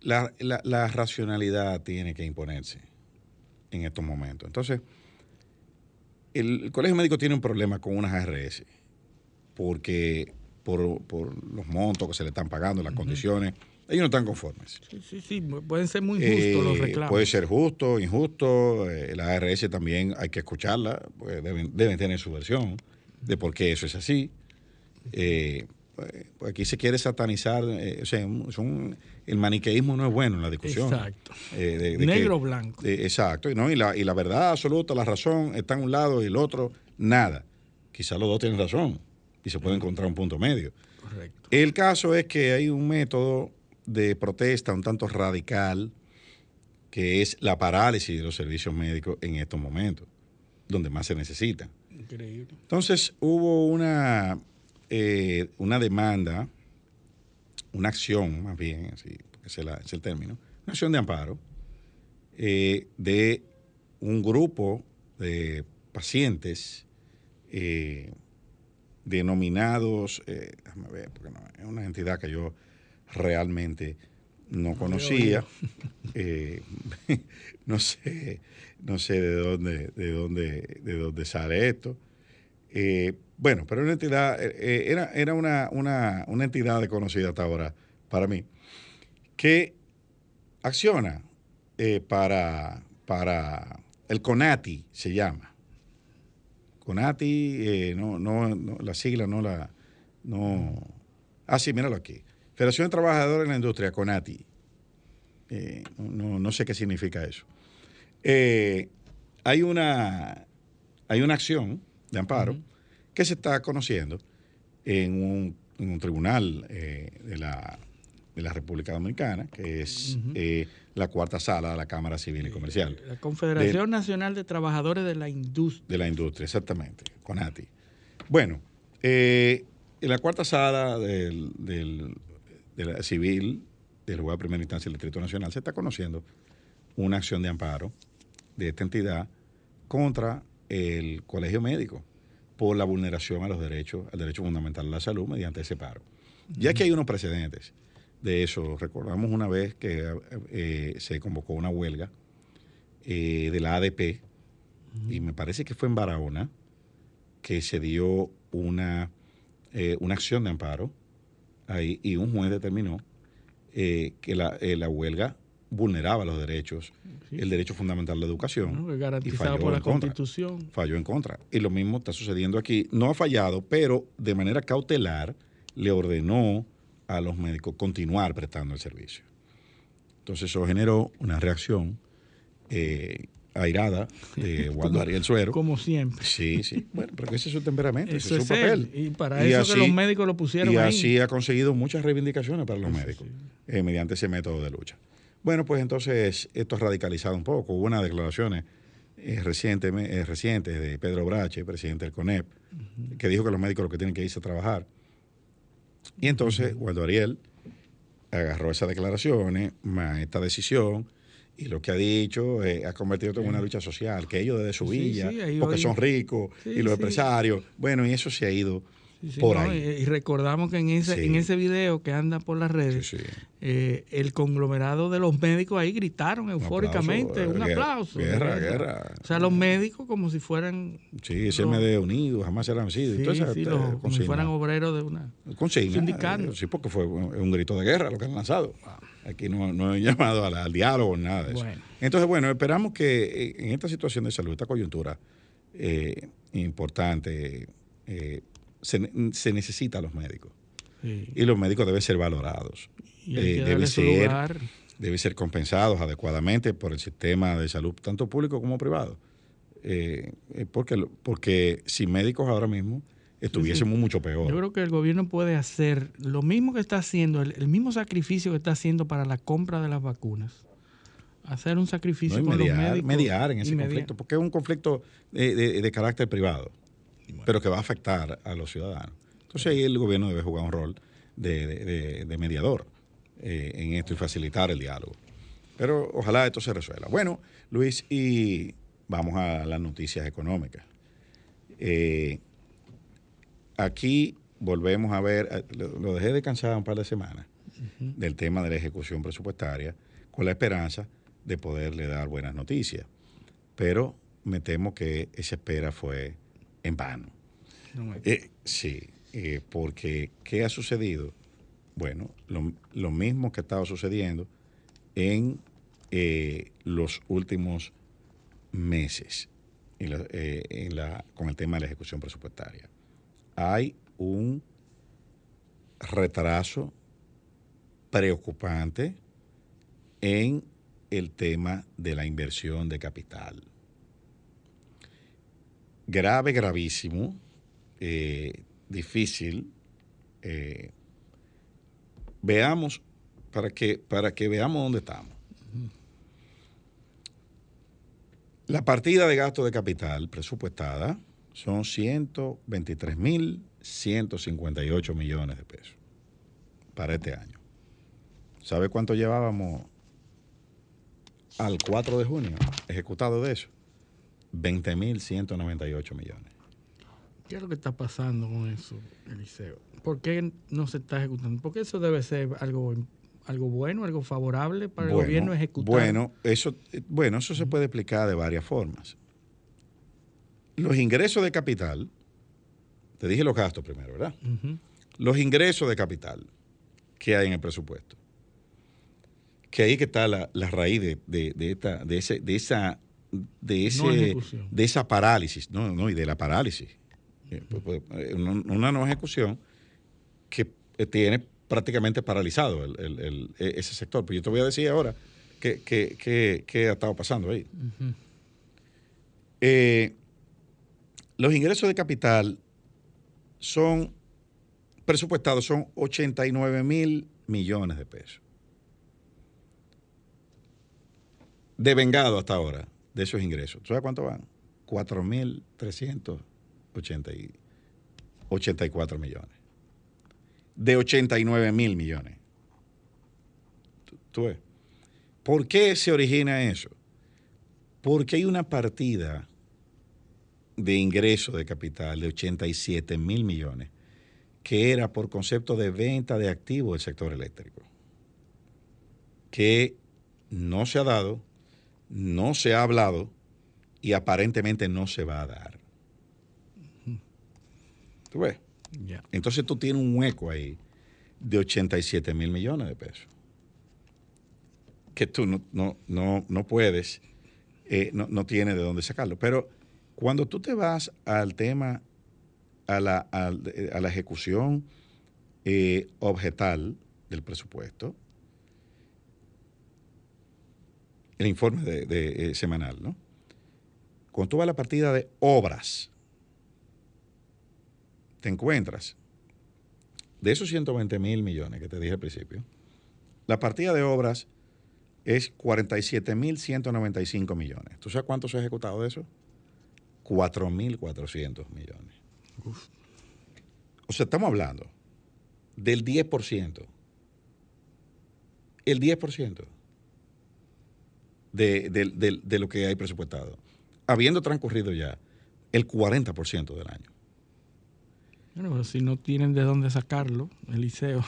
la, la- la racionalidad tiene que imponerse en estos momentos. Entonces, el, el colegio médico tiene un problema con unas ARS, porque por, por los montos que se le están pagando, las condiciones, ellos no están conformes. Sí, sí, sí, pueden ser muy justos los Eh, reclamos. Puede ser justo, injusto. eh, la ARS también hay que escucharla, pues deben, deben tener su versión de por qué eso es así. Eh, aquí se quiere satanizar, eh, o sea, son- el maniqueísmo no es bueno en la discusión. Exacto. Eh, de- de Negro o que- blanco. de- exacto, ¿no? y, la, y la verdad absoluta, la razón está en un lado y el otro, nada. Quizás los dos tienen razón y se puede encontrar un punto medio. Correcto. El caso es que hay un método de protesta un tanto radical que es la parálisis de los servicios médicos en estos momentos, donde más se necesitan. Increíble. Entonces hubo una, eh, una demanda, una acción más bien, así, porque ese es, el término, una acción de amparo eh, de un grupo de pacientes eh, denominados, déjame ver, porque no, es una entidad que yo realmente no conocía. [laughs] Eh, [laughs] no sé, no sé de dónde, de dónde, de dónde sale esto. Eh, bueno, pero una entidad, eh, eh, era, era una, una, una entidad desconocida hasta ahora para mí, que acciona para, para el CONATI, se llama. CONATI, no, no, la sigla no la, no, ah, sí, míralo aquí. Federación de Trabajadores en la Industria, CONATI. No, no- sé qué significa eso. Hay, una, hay una acción de amparo que se está conociendo en un, en un tribunal eh, de, la, de la República Dominicana, que es eh, la cuarta sala de la Cámara Civil y Comercial La Confederación Nacional de Trabajadores de la Industria. de la industria, exactamente, CONATI. Bueno, eh, en la cuarta sala del, del- de la civil del juez de primera instancia del Distrito Nacional se está conociendo una acción de amparo de esta entidad contra el colegio médico por la vulneración a los derechos, al derecho fundamental a la salud mediante ese paro. Ya que hay unos precedentes de eso, recordamos una vez que eh, se convocó una huelga eh, de la ADP, y me parece que fue en Barahona, que se dio una, eh, una acción de amparo ahí, y un juez determinó que la, la huelga vulneraba los derechos, el derecho fundamental a la educación. ¿no? Que y garantizado falló por la en contra. Constitución. Falló en contra. Y lo mismo está sucediendo aquí. No ha fallado, pero de manera cautelar le ordenó a los médicos continuar prestando el servicio. Entonces eso generó una reacción eh, airada de [laughs] Waldo Ariel Suero. Como siempre. Sí, sí. Bueno, pero que ese es su temperamento, ese es su papel. él. Y para eso que los médicos lo pusieron Y ahí. así ha conseguido muchas reivindicaciones para los médicos eh, mediante ese método de lucha. Bueno, pues entonces esto ha radicalizado un poco. Hubo unas declaraciones eh, recientes, eh, recientes de Pedro Brache, presidente del CONEP, que dijo que los médicos lo que tienen que irse a trabajar. Y entonces Waldo Ariel agarró esas declaraciones, más esta decisión, y lo que ha dicho eh, ha convertido en una lucha social, que ellos desde su Sí, villa, sí, porque hoy- son ricos, Sí, y los empresarios, bueno, y eso se ha ido Sí, sí, por no, ahí. Y, y recordamos que en ese, Sí. en ese video que anda por las redes, eh, el conglomerado de los médicos ahí gritaron eufóricamente, aplauso, un aplauso. guerra, guerra. O sea, los médicos como si fueran, Sí, ese Los- MD unido, jamás sí, Entonces, sí, eh, los- como si fueran obreros de una... Consigna, eh, Sí, porque fue un, grito de guerra lo que han lanzado. Aquí no, no he llamado al, al diálogo, nada de eso. Bueno. Entonces, bueno, esperamos que en esta situación de salud, esta coyuntura eh, importante. eh, se, se necesita a los médicos Sí. y los médicos deben ser valorados. Y Eh, que debe darle su ser- lugar. deben ser compensados adecuadamente por el sistema de salud, tanto público como privado. Eh, eh, porque, porque sin médicos ahora mismo estuviésemos mucho peor. Yo creo que el gobierno puede hacer lo mismo que está haciendo, el, el mismo sacrificio que está haciendo para la compra de las vacunas. Hacer un sacrificio No, y con mediar, los médicos. mediar en ese mediar. conflicto, porque es un conflicto de, de- de carácter privado, pero que va a afectar a los ciudadanos. Entonces ahí el gobierno debe jugar un rol de, de- de- de mediador eh, en esto y facilitar el diálogo. Pero ojalá esto se resuelva. Bueno, Luis, y vamos a las noticias económicas. Eh, aquí volvemos a ver, eh, lo, lo dejé descansar un par de semanas del tema de la ejecución presupuestaria, con la esperanza de poderle dar buenas noticias. Pero me temo que esa espera fue en vano. No me- Eh, sí, eh, porque ¿qué ha sucedido? Bueno, lo, lo mismo que ha estado sucediendo en eh, los últimos meses en la- eh, en la- con el tema de la ejecución presupuestaria. Hay un retraso preocupante en el tema de la inversión de capital. Grave, gravísimo, eh, difícil. eh, veamos, para que, para que veamos dónde estamos. La partida de gasto de capital presupuestada son 123.158 millones de pesos para este año. ¿Sabe cuánto llevábamos al 4 de junio ejecutado de eso? 20.198 millones. ¿Qué es lo que está pasando con eso, Eliseo? ¿Por qué no se está ejecutando? Porque eso debe ser algo, algo bueno, algo favorable para el gobierno ejecutar. Bueno, eso, bueno, eso se puede explicar de varias formas. Los ingresos de capital, te dije los gastos primero, ¿verdad? Los ingresos de capital que hay en el presupuesto. Que ahí que está la, la raíz de, de- de esta, de, ese, de esa de ese No de esa parálisis, no, no, y de la parálisis. Eh, pues, pues, eh, una, no ejecución que eh, tiene prácticamente paralizado el- el- el- e- ese sector. Pues yo te voy a decir ahora qué, qué- qué- qué ha estado pasando ahí. Eh, los ingresos de capital son presupuestados, son 89 mil millones de pesos. Devengado hasta ahora de esos ingresos. ¿Tú sabes cuánto van? 4.384 millones. De 89 mil millones. ¿Tú, ves? ¿Por qué se origina eso? Porque hay una partida de ingreso de capital de 87 mil millones que era por concepto de venta de activos del sector eléctrico, que no se ha dado, no se ha hablado y aparentemente no se va a dar. ¿Tú ves? Entonces tú tienes un hueco ahí de 87 mil millones de pesos. Que tú no, no, no, no puedes, eh, no, no tienes de dónde sacarlo. Pero cuando tú te vas al tema, a la, eh, a la ejecución eh, objetal del presupuesto, el informe de, de, eh, semanal, ¿no? Cuando tú vas a la partida de obras, te encuentras de esos 120 mil millones que te dije al principio, la partida de obras es 47 mil 195 millones. ¿Tú sabes cuánto se ha ejecutado de eso? 4 mil 400 millones. O sea, estamos hablando del 10%. El 10% de, de- de- de lo que hay presupuestado. Habiendo transcurrido ya el 40% del año. Bueno, pero si no tienen de dónde sacarlo, Eliseo,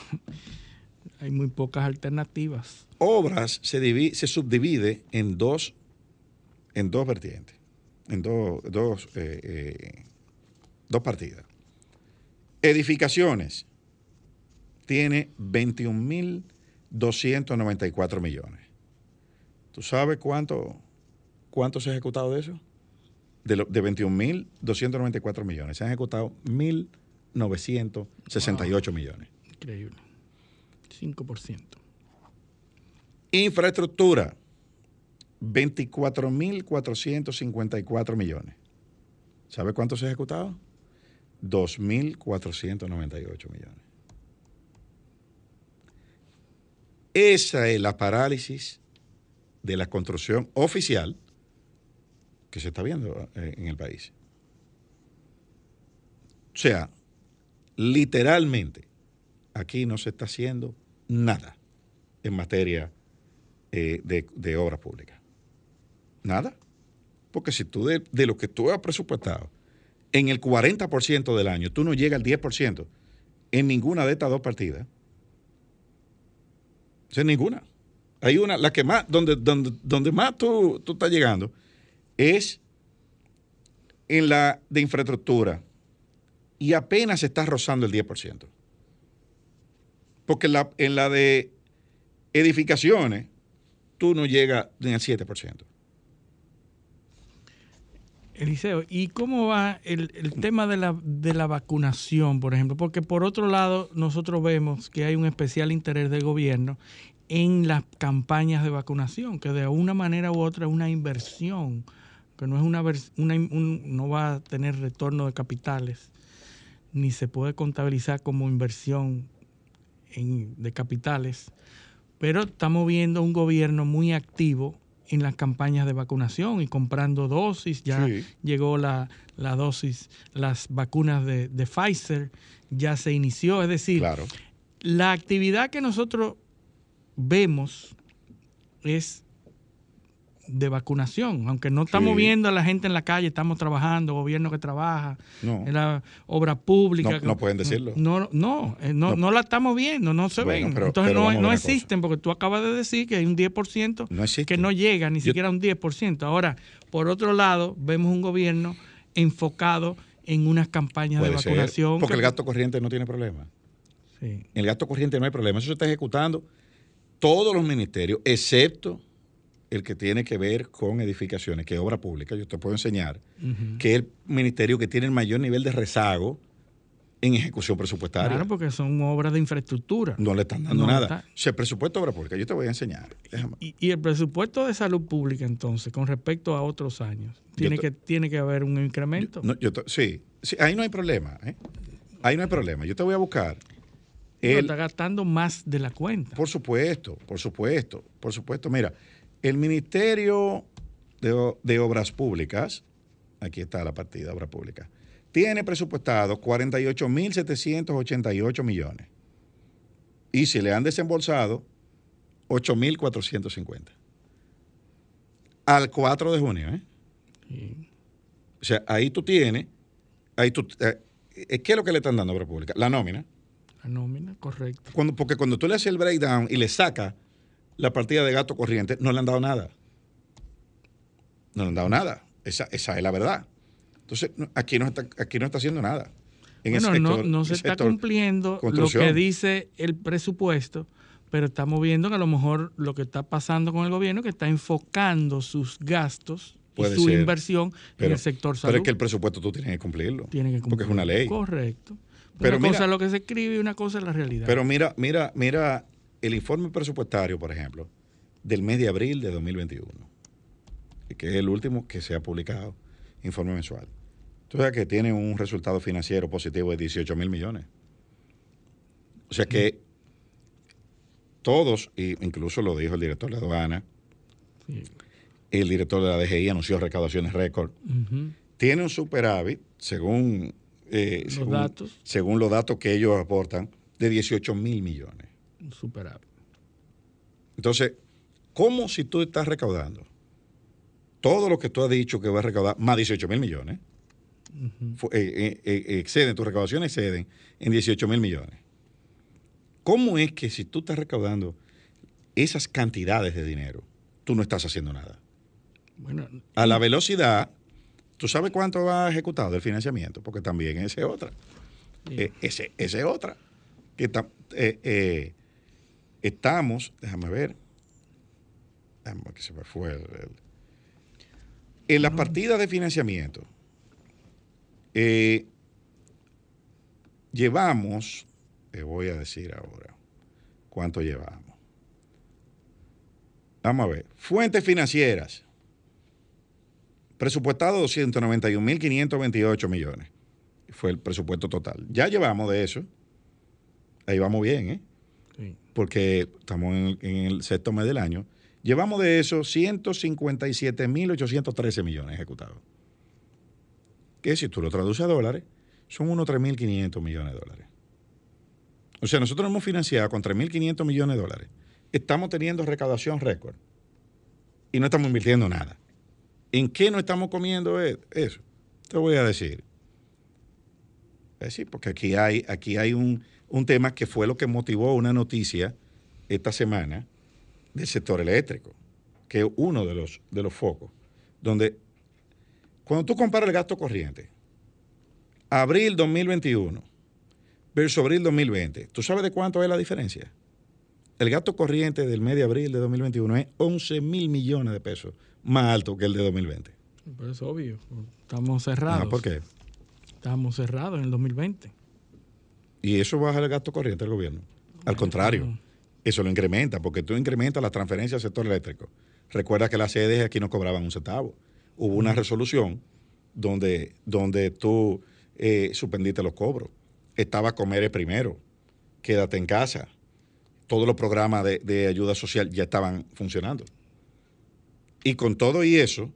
[laughs] hay muy pocas alternativas. obras se, divi- se subdivide en dos, en dos vertientes, en dos, dos, eh, eh, dos partidas. Edificaciones tiene 21.294 millones. ¿Tú sabes cuánto, cuánto se ha ejecutado de eso? de, lo- de 21.294 millones, se han ejecutado 1.968 millones. Increíble. 5%. Infraestructura, 24.454 millones. ¿Sabe cuánto se ha ejecutado? 2.498 millones. Esa es la parálisis de la construcción oficial que se está viendo eh, en el país. O sea, literalmente, aquí no se está haciendo nada en materia eh, de, obras públicas. Nada. Porque si tú de, de lo que tú has presupuestado, en el 40% del año, tú no llegas al 10% en ninguna de estas dos partidas. O sea, ninguna. Hay una, la que más, donde, donde, donde más tú, tú estás llegando es en la de infraestructura y apenas está rozando el 10%. Porque en la, de edificaciones, tú no llegas ni al 7%. Eliseo, ¿y cómo va el, el tema de la, de la vacunación, por ejemplo? Porque por otro lado, nosotros vemos que hay un especial interés del gobierno en las campañas de vacunación, que de una manera u otra es una inversión, que no es una, una un- no va a tener retorno de capitales, ni se puede contabilizar como inversión en- de capitales, pero estamos viendo un gobierno muy activo en las campañas de vacunación y comprando dosis. Ya Sí. llegó la, la dosis, las vacunas de, de Pfizer, ya se inició. Es decir, Claro. la actividad que nosotros vemos es de vacunación, aunque no estamos Sí. viendo a la gente en la calle, estamos trabajando, gobierno que trabaja, No. en la obra pública. No- que- no pueden decirlo. No, no, eh, no, No. la estamos viendo, no se Bueno, ven. pero- Entonces pero no, cosa. existen, porque tú acabas de decir que hay un 10% No existe. que no llega ni Yo- siquiera un 10%. Ahora, por otro lado, vemos un gobierno enfocado en unas campañas de ser, vacunación. porque que- el gasto corriente no tiene problema. Sí. En el gasto corriente no hay problema. Eso se está ejecutando todos los ministerios, excepto el que tiene que ver con edificaciones, que es obra pública. Yo te puedo enseñar que es el ministerio que tiene el mayor nivel de rezago en ejecución presupuestaria. Claro, porque son obras de infraestructura. No le están dando No nada. está- O sea, el presupuesto de obra pública, yo te voy a enseñar. Y, y el presupuesto de salud pública, entonces, con respecto a otros años, tiene, te- que, tiene que haber un incremento. No, yo te- sí, sí, ahí no hay problema. ¿eh? Ahí no hay problema. Yo te voy a buscar. Pero el- está gastando más de la cuenta. Por supuesto, por supuesto, por supuesto. Mira, el Ministerio de, Obras Públicas, aquí está la partida, Obras Públicas, tiene presupuestado 48.788 millones. Y se le han desembolsado 8.450. Al 4 de junio, ¿eh? Sí. O sea, ahí tú tienes, ahí tú, eh, ¿qué es lo que le están dando a Obras Públicas? La nómina. La nómina, correcto. Cuando, porque cuando tú le haces el breakdown y le sacas la partida de gasto corriente, no le han dado nada. No le han dado nada. Esa, esa es la verdad. Entonces, aquí no está, aquí no está haciendo nada. En bueno, no, sector- no se está cumpliendo lo que dice el presupuesto, pero estamos viendo que a lo mejor lo que está pasando con el gobierno es que está enfocando sus gastos Puede y su ser, inversión en el sector salud. pero es que el presupuesto tú tienes que cumplirlo. Tiene que Porque es una ley. Correcto. Pero una cosa es lo que se escribe y una cosa es la realidad. Pero mira, mira, mira el informe presupuestario, por ejemplo, del mes de abril de 2021, que es el último que se ha publicado, informe mensual. Tú sabes que tiene un resultado financiero positivo de 18 mil millones. O sea que todos, y incluso lo dijo el director de la aduana, Sí. el director de la DGI anunció recaudaciones récord, tiene un superávit, según, eh, Los según, datos. según los datos que ellos aportan, de 18 mil millones. Superávit. Entonces, ¿cómo si tú estás recaudando todo lo que tú has dicho que vas a recaudar, más 18 mil millones, eh, eh, exceden, tus recaudaciones exceden en 18 mil millones? ¿Cómo es que si tú estás recaudando esas cantidades de dinero, tú no estás haciendo nada? Bueno, A la velocidad, ¿tú sabes cuánto va ejecutado el financiamiento? Porque también esa es otra. Sí. Eh, ese, esa es otra. Que ta- eh, eh, estamos, déjame ver, déjame ver que se me fue el- el- En las partidas de financiamiento, llevamos, te voy a decir ahora, ¿cuánto llevamos? Vamos a ver, fuentes financieras, presupuestado 291.528 millones, fue el presupuesto total. Ya llevamos de eso, ahí vamos bien, ¿eh? Sí. porque estamos en, en el sexto mes del año, llevamos de eso 157.813 millones ejecutados. Que si tú lo traduces a dólares, son unos 3.500 millones de dólares. O sea, nosotros hemos financiado con 3.500 millones de dólares. Estamos teniendo recaudación récord y no estamos invirtiendo nada. ¿En qué no estamos comiendo e- eso? Te voy a decir. Es decir, porque aquí hay, aquí hay un, un tema que fue lo que motivó una noticia esta semana del sector eléctrico, que es uno de los, de los focos, donde cuando tú comparas el gasto corriente, abril 2021 versus abril 2020, ¿tú sabes de cuánto es la diferencia? El gasto corriente del mes de abril de 2021 es 11 mil millones de pesos más alto que el de 2020. Pues es obvio. Estamos cerrados. Ah, ¿Por qué? Estamos cerrados en el 2020. Y eso baja el gasto corriente del gobierno. Al contrario, eso lo incrementa, porque tú incrementas las transferencias al sector eléctrico. Recuerda que las sedes aquí no cobraban un centavo. Hubo una resolución donde, donde tú eh, suspendiste los cobros. Estaba Comer primero, quédate en casa. Todos los programas de, de ayuda social ya estaban funcionando. Y con todo y eso,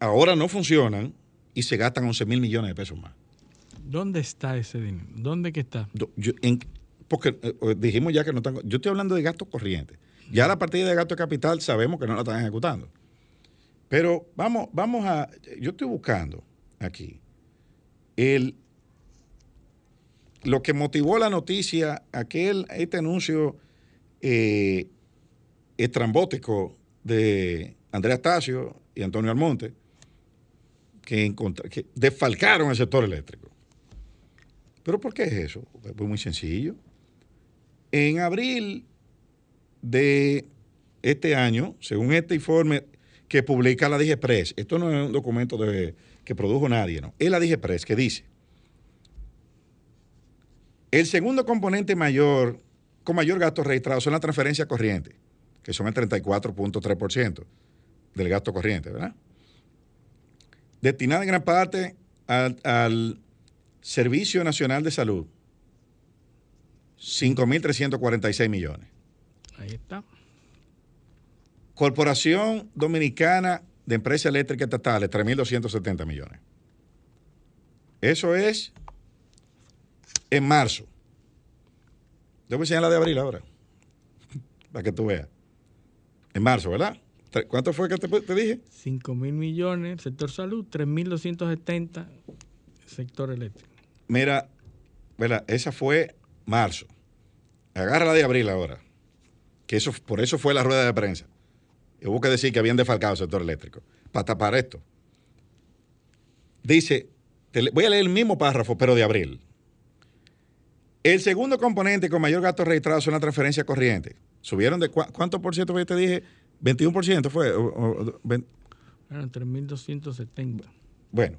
ahora no funcionan y se gastan 11 mil millones de pesos más. ¿Dónde está ese dinero? ¿Dónde que está? Do- yo- en- porque eh, dijimos ya que no están. Yo estoy hablando de gastos corrientes. Ya la partida de gasto de capital sabemos que no la están ejecutando. Pero vamos, vamos a. Yo estoy buscando aquí el, lo que motivó la noticia, aquel, este anuncio eh, estrambótico de Andrea Astacio y Antonio Almonte, que, desfalcaron el sector eléctrico. ¿Pero por qué es eso? Pues muy sencillo. En abril de este año, según este informe que publica la DIGEPRES, esto no es un documento que produjo nadie, ¿no? Es la DIGEPRES que dice, el segundo componente mayor, con mayor gasto registrado son las transferencias corrientes, que son el 34.3% del gasto corriente, ¿verdad? Destinada en gran parte al, al Servicio Nacional de Salud, 5.346 millones. Ahí está. Corporación Dominicana de Empresas Eléctricas Estatales, 3.270 millones. Eso es en marzo. Yo voy a enseñar la de abril ahora, para que tú veas. En marzo, ¿verdad? ¿Cuánto fue que te, te dije? 5 mil millones, sector salud, 3.270, sector eléctrico. Mira, ¿verdad? Esa fue marzo. Agarra la de abril ahora. Que eso, por eso fue la rueda de prensa. Y hubo que decir que habían defalcado el sector eléctrico. Para tapar esto. Dice, te voy a leer el mismo párrafo, pero de abril. El segundo componente con mayor gasto registrado son las transferencias corrientes. Subieron de cuánto por ciento te dije, 21% fue. o- o- Bueno, 3.270. bueno,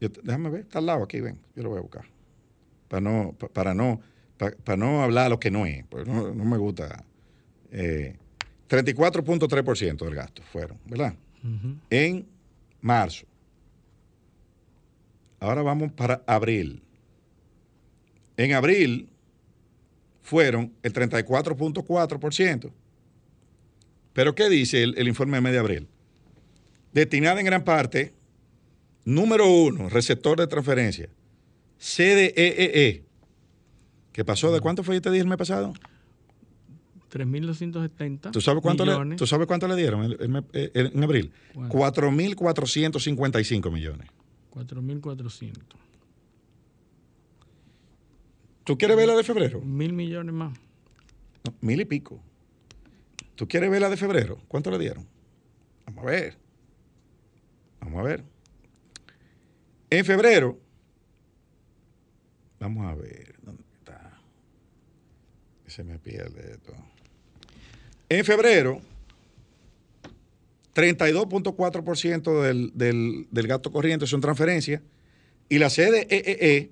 yo déjame ver, está al lado aquí, ven, yo lo voy a buscar. Para no, pa- para no, pa- para no hablar lo que no es, pues no, no me gusta. Eh, 34.3% del gasto fueron, ¿verdad? En marzo. Ahora vamos para abril. En abril fueron el 34.4%. Pero ¿qué dice el, el informe de medio abril? Destinada en gran parte, número uno, receptor de transferencia, CDEE, que pasó de cuánto fue, yo te dije el mes pasado. 3.270 ¿Tú sabes cuánto, le, millones. ¿tú sabes cuánto le dieron el- el eh, el- en abril? ¿Cuánto? 4.455 millones. 4.400. ¿Tú quieres ver la de febrero? Mil millones más. No, mil y pico. ¿Tú quieres ver la de febrero? ¿Cuánto le dieron? Vamos a ver. Vamos a ver. En febrero, vamos a ver, ¿dónde está? Se me pierde esto. En febrero, 32.4% del, del, del gasto corriente son transferencias y la CDEE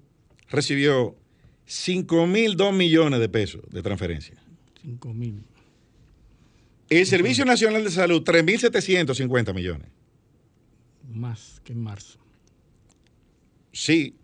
e recibió 5.002 millones de pesos de transferencia. 5.000. El Servicio Nacional de Salud, 3.750 millones. Más que en marzo. Sí,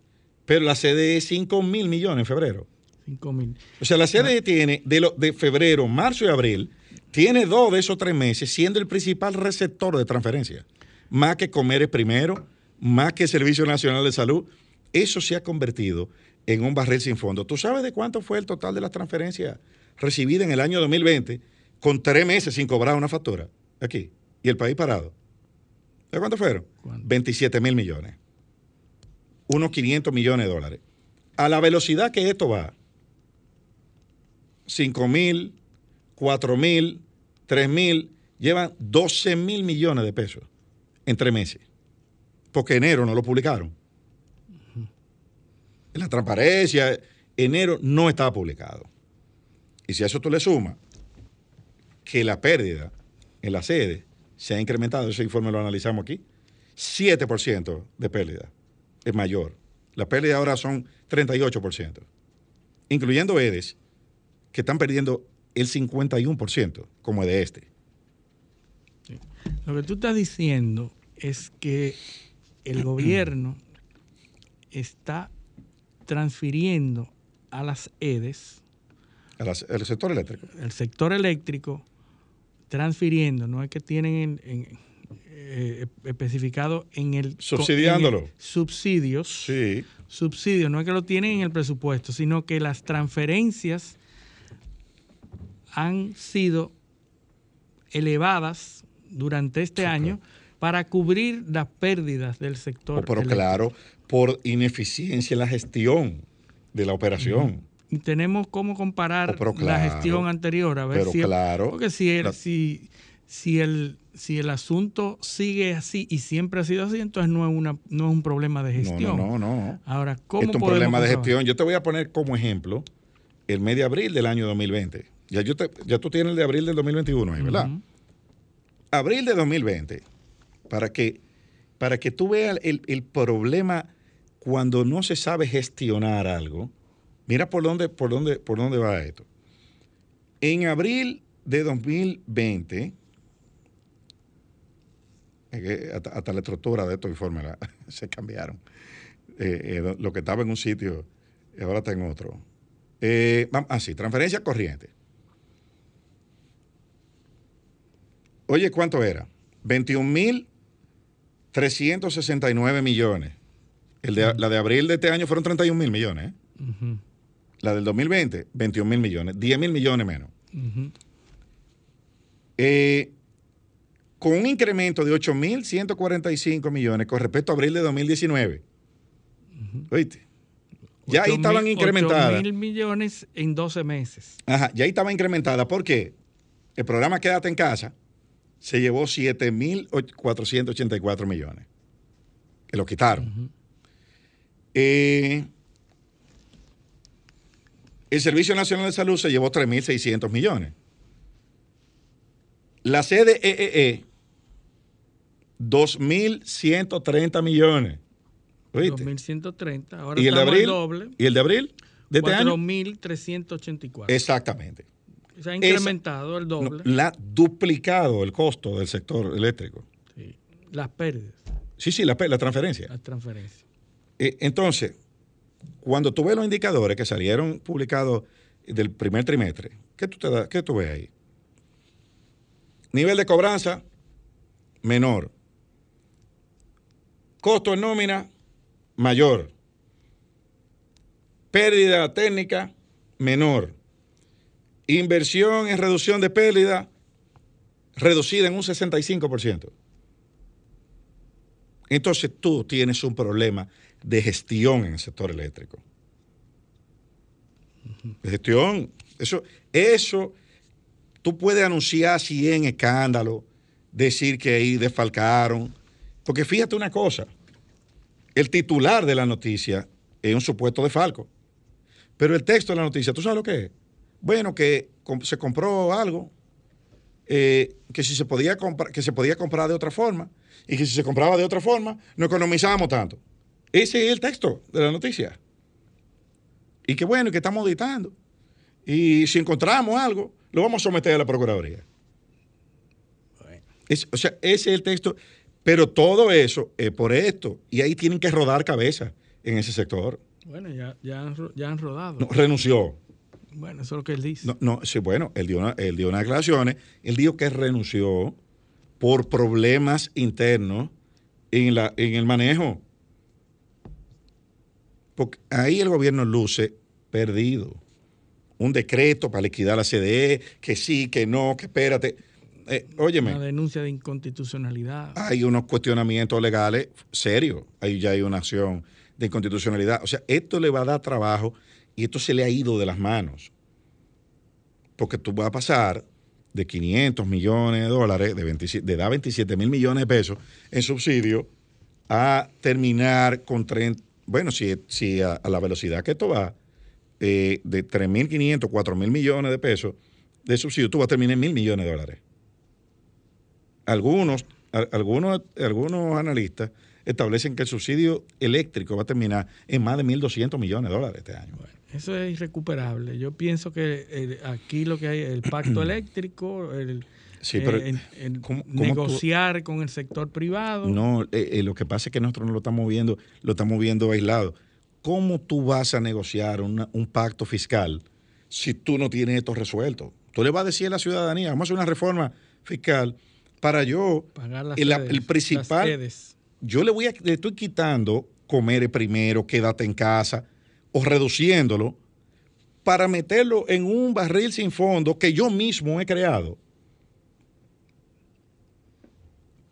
pero la CDE 5.000 millones en febrero. 5.000. O sea, la CDE tiene de, lo, de febrero, marzo y abril, tiene dos de esos tres meses siendo el principal receptor de transferencia. Más que Comer primero, más que Servicio Nacional de Salud. Eso se ha convertido en un barril sin fondo. ¿Tú sabes de cuánto fue el total de las transferencias recibidas en el año 2020 con tres meses sin cobrar una factura? Aquí. Y el país parado. ¿De cuánto fueron? ¿Cuánto? 27 mil millones. Unos 500 millones de dólares. A la velocidad que esto va, 5 mil, 4 mil, 3 mil, llevan 12 mil millones de pesos en tres meses. Porque enero no lo publicaron. En la transparencia, enero no estaba publicado. Y si a eso tú le sumas que la pérdida en la sede se ha incrementado, ese informe lo analizamos aquí, 7% de pérdida es mayor. La pérdida ahora son 38%, incluyendo EDES, que están perdiendo el 51%, como de este. Lo que tú estás diciendo es que el gobierno está transfiriendo a las EDES, A las- El sector eléctrico. el sector eléctrico, transfiriendo, no es que tienen en- en, eh, especificado en el... Subsidiándolo. en el subsidios. Sí. Subsidios, no es que lo tienen en el presupuesto, sino que las transferencias han sido elevadas durante este año para cubrir las pérdidas del sector. Oh, pero eléctrico. claro, por ineficiencia en la gestión de la operación. Y tenemos cómo comparar Oh, pero la gestión anterior, a ver pero si claro. porque si el, La- si, si el si el asunto sigue así y siempre ha sido así, entonces no es una no es un problema de gestión. no, no, no. Ahora, ¿cómo Esto es un problema de gestión. Yo te voy a poner como ejemplo el mes de abril del año 2020. Ya, yo te- ya tú tienes el de abril del 2021 ahí, ¿verdad? Abril de 2020, para que, para que tú veas el, el problema cuando no se sabe gestionar algo. Mira por dónde, por dónde, por dónde va esto. En abril de 2020, es que hasta, la estructura de estos informes [laughs] se cambiaron. Eh, eh, lo que estaba en un sitio ahora está en otro. Eh, vam- ah, transferencia corriente. Oye, ¿cuánto era? 21.369 millones. El de, la de abril de este año fueron 31 mil millones. ¿eh? Ujú, La del 2020, 21 mil millones. 10 mil millones menos. ujú. Eh, con un incremento de 8.145 millones con respecto a abril de 2019. ¿Oíste? Ya ahí Ocho estaban mil- incrementadas. ocho mil millones en 12 meses. Ajá, ya ahí estaba incrementada. ¿Por qué? El programa Quédate en casa se llevó 7.484 millones. Que lo quitaron. Eh, el Servicio Nacional de Salud se llevó 3.600 millones. La CDEE, 2.130 millones. ¿Oíste? 2130. Ahora ¿Y el de abril? doble. ¿Y el de abril? ¿De este año? 4384. Exactamente. Se ha Esa- incrementado el No, doble. la ha duplicado el costo del sector eléctrico. Sí. Las pérdidas, Sí, sí, la, la transferencia. las transferencias. Eh, entonces, cuando tú ves los indicadores que salieron publicados del primer trimestre, ¿qué tú, te da- qué tú ves ahí? Nivel de cobranza, menor. Costo en nómina, mayor. Pérdida técnica, menor. Inversión en reducción de pérdida, reducida en un 65%. Entonces tú tienes un problema de gestión en el sector eléctrico. De gestión. Eso, eso, tú puedes anunciar 100 escándalos, decir que ahí desfalcaron. Porque fíjate una cosa, el titular de la noticia es un supuesto desfalco. Pero el texto de la noticia, ¿tú sabes lo que es? Bueno, que se compró algo eh, que si se podía comprar, que se podía comprar de otra forma y que si se compraba de otra forma no economizábamos tanto. Ese es el texto de la noticia. Y que bueno, que estamos auditando. Y si encontramos algo, lo vamos a someter a la Procuraduría. o sea, ese es el texto. Pero todo eso es por esto. Y ahí tienen que rodar cabeza en ese sector. Bueno, ya, ya, han, ya han rodado. No, renunció. Bueno, eso es lo que él dice. No, no sí, bueno, él dio, una, él dio unas declaraciones. Él dijo que renunció por problemas internos en, la, en el manejo. Porque ahí el gobierno luce perdido. Un decreto para liquidar la CDE, que sí, que no, que espérate. Eh, óyeme. Una denuncia de inconstitucionalidad. Hay unos cuestionamientos legales serios. Ahí ya hay una acción de inconstitucionalidad. O sea, esto le va a dar trabajo y esto se le ha ido de las manos. Porque tú vas a pasar de 500 millones de dólares, de, 27, de dar 27 mil millones de pesos en subsidio, a terminar con 30, bueno, si, si a, la velocidad que esto va, eh, de 3.500, 4.000 millones de pesos de subsidio, tú vas a terminar en mil millones de dólares. Algunos, algunos, algunos analistas establecen que el subsidio eléctrico va a terminar en más de 1.200 millones de dólares este año. Eso es irrecuperable. Yo pienso que aquí lo que hay, el pacto [clears throat] eléctrico, el, eh, negociar con el sector privado. No, eh, eh, lo que pasa es que nosotros no lo estamos viendo, lo estamos viendo aislado. ¿Cómo tú vas a negociar un pacto fiscal si tú no tienes esto resuelto? Tú le vas a decir a la ciudadanía, vamos a hacer una reforma fiscal para yo, el, principal, yo le voy a, le estoy quitando comer primero, quédate en casa, o reduciéndolo, para meterlo en un barril sin fondo que yo mismo he creado.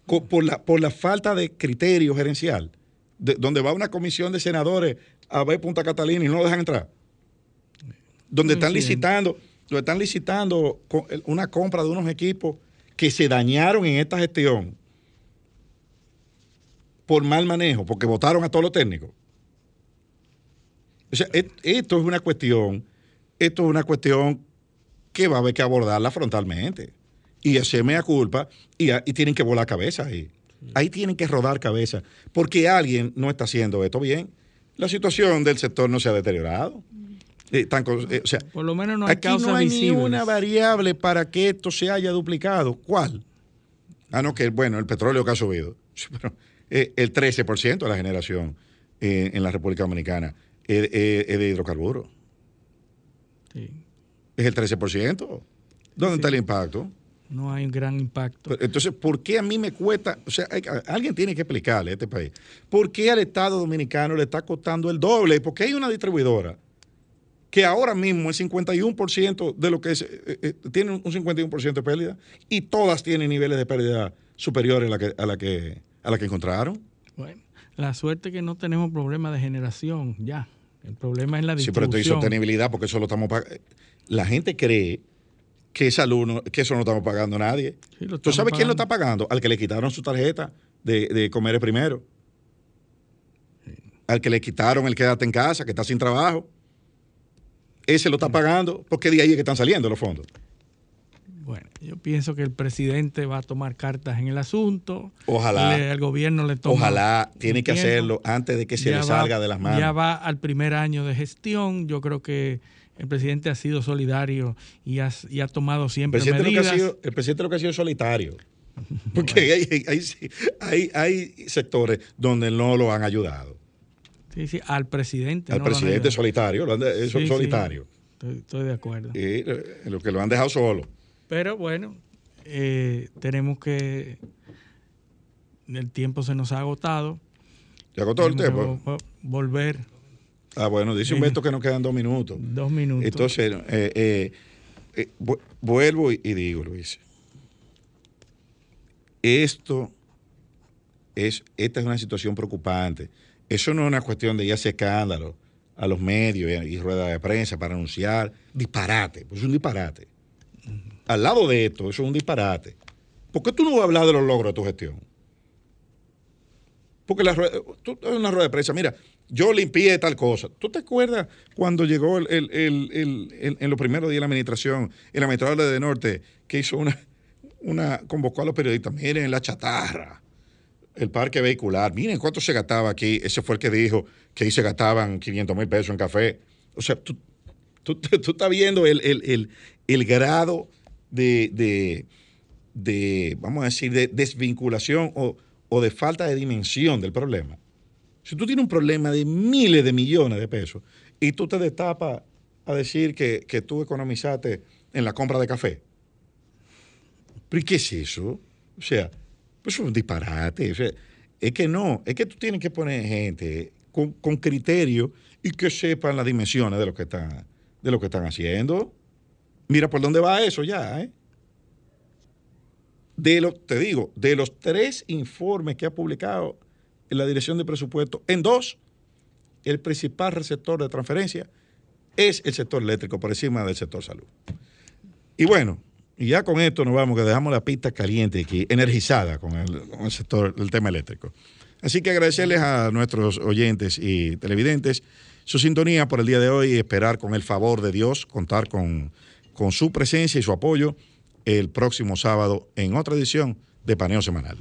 Por la, por la falta de criterio gerencial, donde va una comisión de senadores a ver Punta Catalina y no lo dejan entrar. Donde están licitando, donde están licitando una compra de unos equipos que se dañaron en esta gestión por mal manejo, porque votaron a todos los técnicos. O sea, esto es una cuestión, esto es una cuestión que va a haber que abordarla frontalmente. Y hacerme a culpa y, tienen que volar cabeza ahí. Ahí tienen que rodar cabeza. Porque alguien no está haciendo esto bien. La situación del sector no se ha deteriorado. Eh, eh, o sea, por lo menos no hay aquí no hay ninguna variable para que esto se haya duplicado. ¿Cuál? Ah, no, que bueno, el petróleo que ha subido. [laughs] Pero eh, el 13% de la generación en la República Dominicana es, de hidrocarburos. Sí. Es el 13%. ¿Dónde está el impacto? No hay un gran impacto. Entonces, ¿por qué a mí me cuesta? O sea, alguien tiene que explicarle a este país. ¿Por qué al Estado Dominicano le está costando el doble? Porque hay una distribuidora que ahora mismo el 51% de lo que es, eh, tiene un 51% de pérdida y todas tienen niveles de pérdida superiores a la que, a la que a la que encontraron. Bueno, la suerte es que no tenemos problema de generación ya. El problema es la distribución. Sí, pero esto sostenibilidad porque eso lo estamos pagando. La gente cree que, alumno, que eso no estamos pagando a nadie. ¿Tú sabes quién lo está pagando? Al que le quitaron su tarjeta de, de comer primero. Al que le quitaron el quédate en casa, que está sin trabajo. Ese lo está pagando porque de ahí es que están saliendo los fondos. Bueno, yo pienso que el presidente va a tomar cartas en el asunto. Ojalá. el gobierno le toma. Ojalá, tiene que hacerlo antes de que se le salga de las manos. Ya va al primer año de gestión. Yo creo que el presidente ha sido solidario y ha, tomado siempre el medidas. el presidente lo que ha sido es solitario. [laughs] Porque hay, hay, sectores donde no lo han ayudado. Sí, sí, al presidente. Al presidente solitario, lo han solitario. estoy, de acuerdo. Y lo que lo han dejado solo. Pero bueno, eh, tenemos que. El tiempo se nos ha agotado. ¿Se agotó el tiempo? Volver. Ah, bueno, dice Humberto que nos quedan dos minutos. Dos minutos. Entonces, eh, eh, vuelvo y, digo, Luis. Esto es, esta es una situación preocupante. Eso no es una cuestión de ir a hacer escándalo a los medios y, ruedas de prensa para anunciar disparate. Pues es un disparate al lado de esto, eso es un disparate. ¿Por qué tú no vas a hablar de los logros de tu gestión? Porque la, tú, una rueda de prensa, mira, yo limpié tal cosa. ¿Tú te acuerdas cuando llegó el, en los primeros días de la administración, el administrador de Norte, que hizo una, una, convocó a los periodistas, miren la chatarra, el parque vehicular, miren cuánto se gastaba aquí. Ese fue el que dijo que ahí se gastaban 500 mil pesos en café. O sea, tú, tú, [laughs] tú estás viendo el, el, el, el grado de, de, de, vamos a decir, de desvinculación o, o de falta de dimensión del problema. Si tú tienes un problema de miles de millones de pesos y tú te destapas a decir que, que tú economizaste en la compra de café, ¿pero qué es eso? O sea, pues es un disparate. O sea, es que no, es que tú tienes que poner gente con, con criterio y que sepan las dimensiones de lo que están, de lo que están haciendo. Mira por dónde va eso ya, ¿eh? De lo, te digo, de los tres informes que ha publicado en la Dirección de Presupuesto, en dos, el principal receptor de transferencia es el sector eléctrico por encima del sector salud. Y bueno, y ya con esto nos vamos, que dejamos la pista caliente aquí, energizada con el, con el sector, el tema eléctrico. Así que agradecerles a nuestros oyentes y televidentes su sintonía por el día de hoy y esperar con el favor de Dios contar con, con su presencia y su apoyo el próximo sábado en otra edición de Paneo Semanal.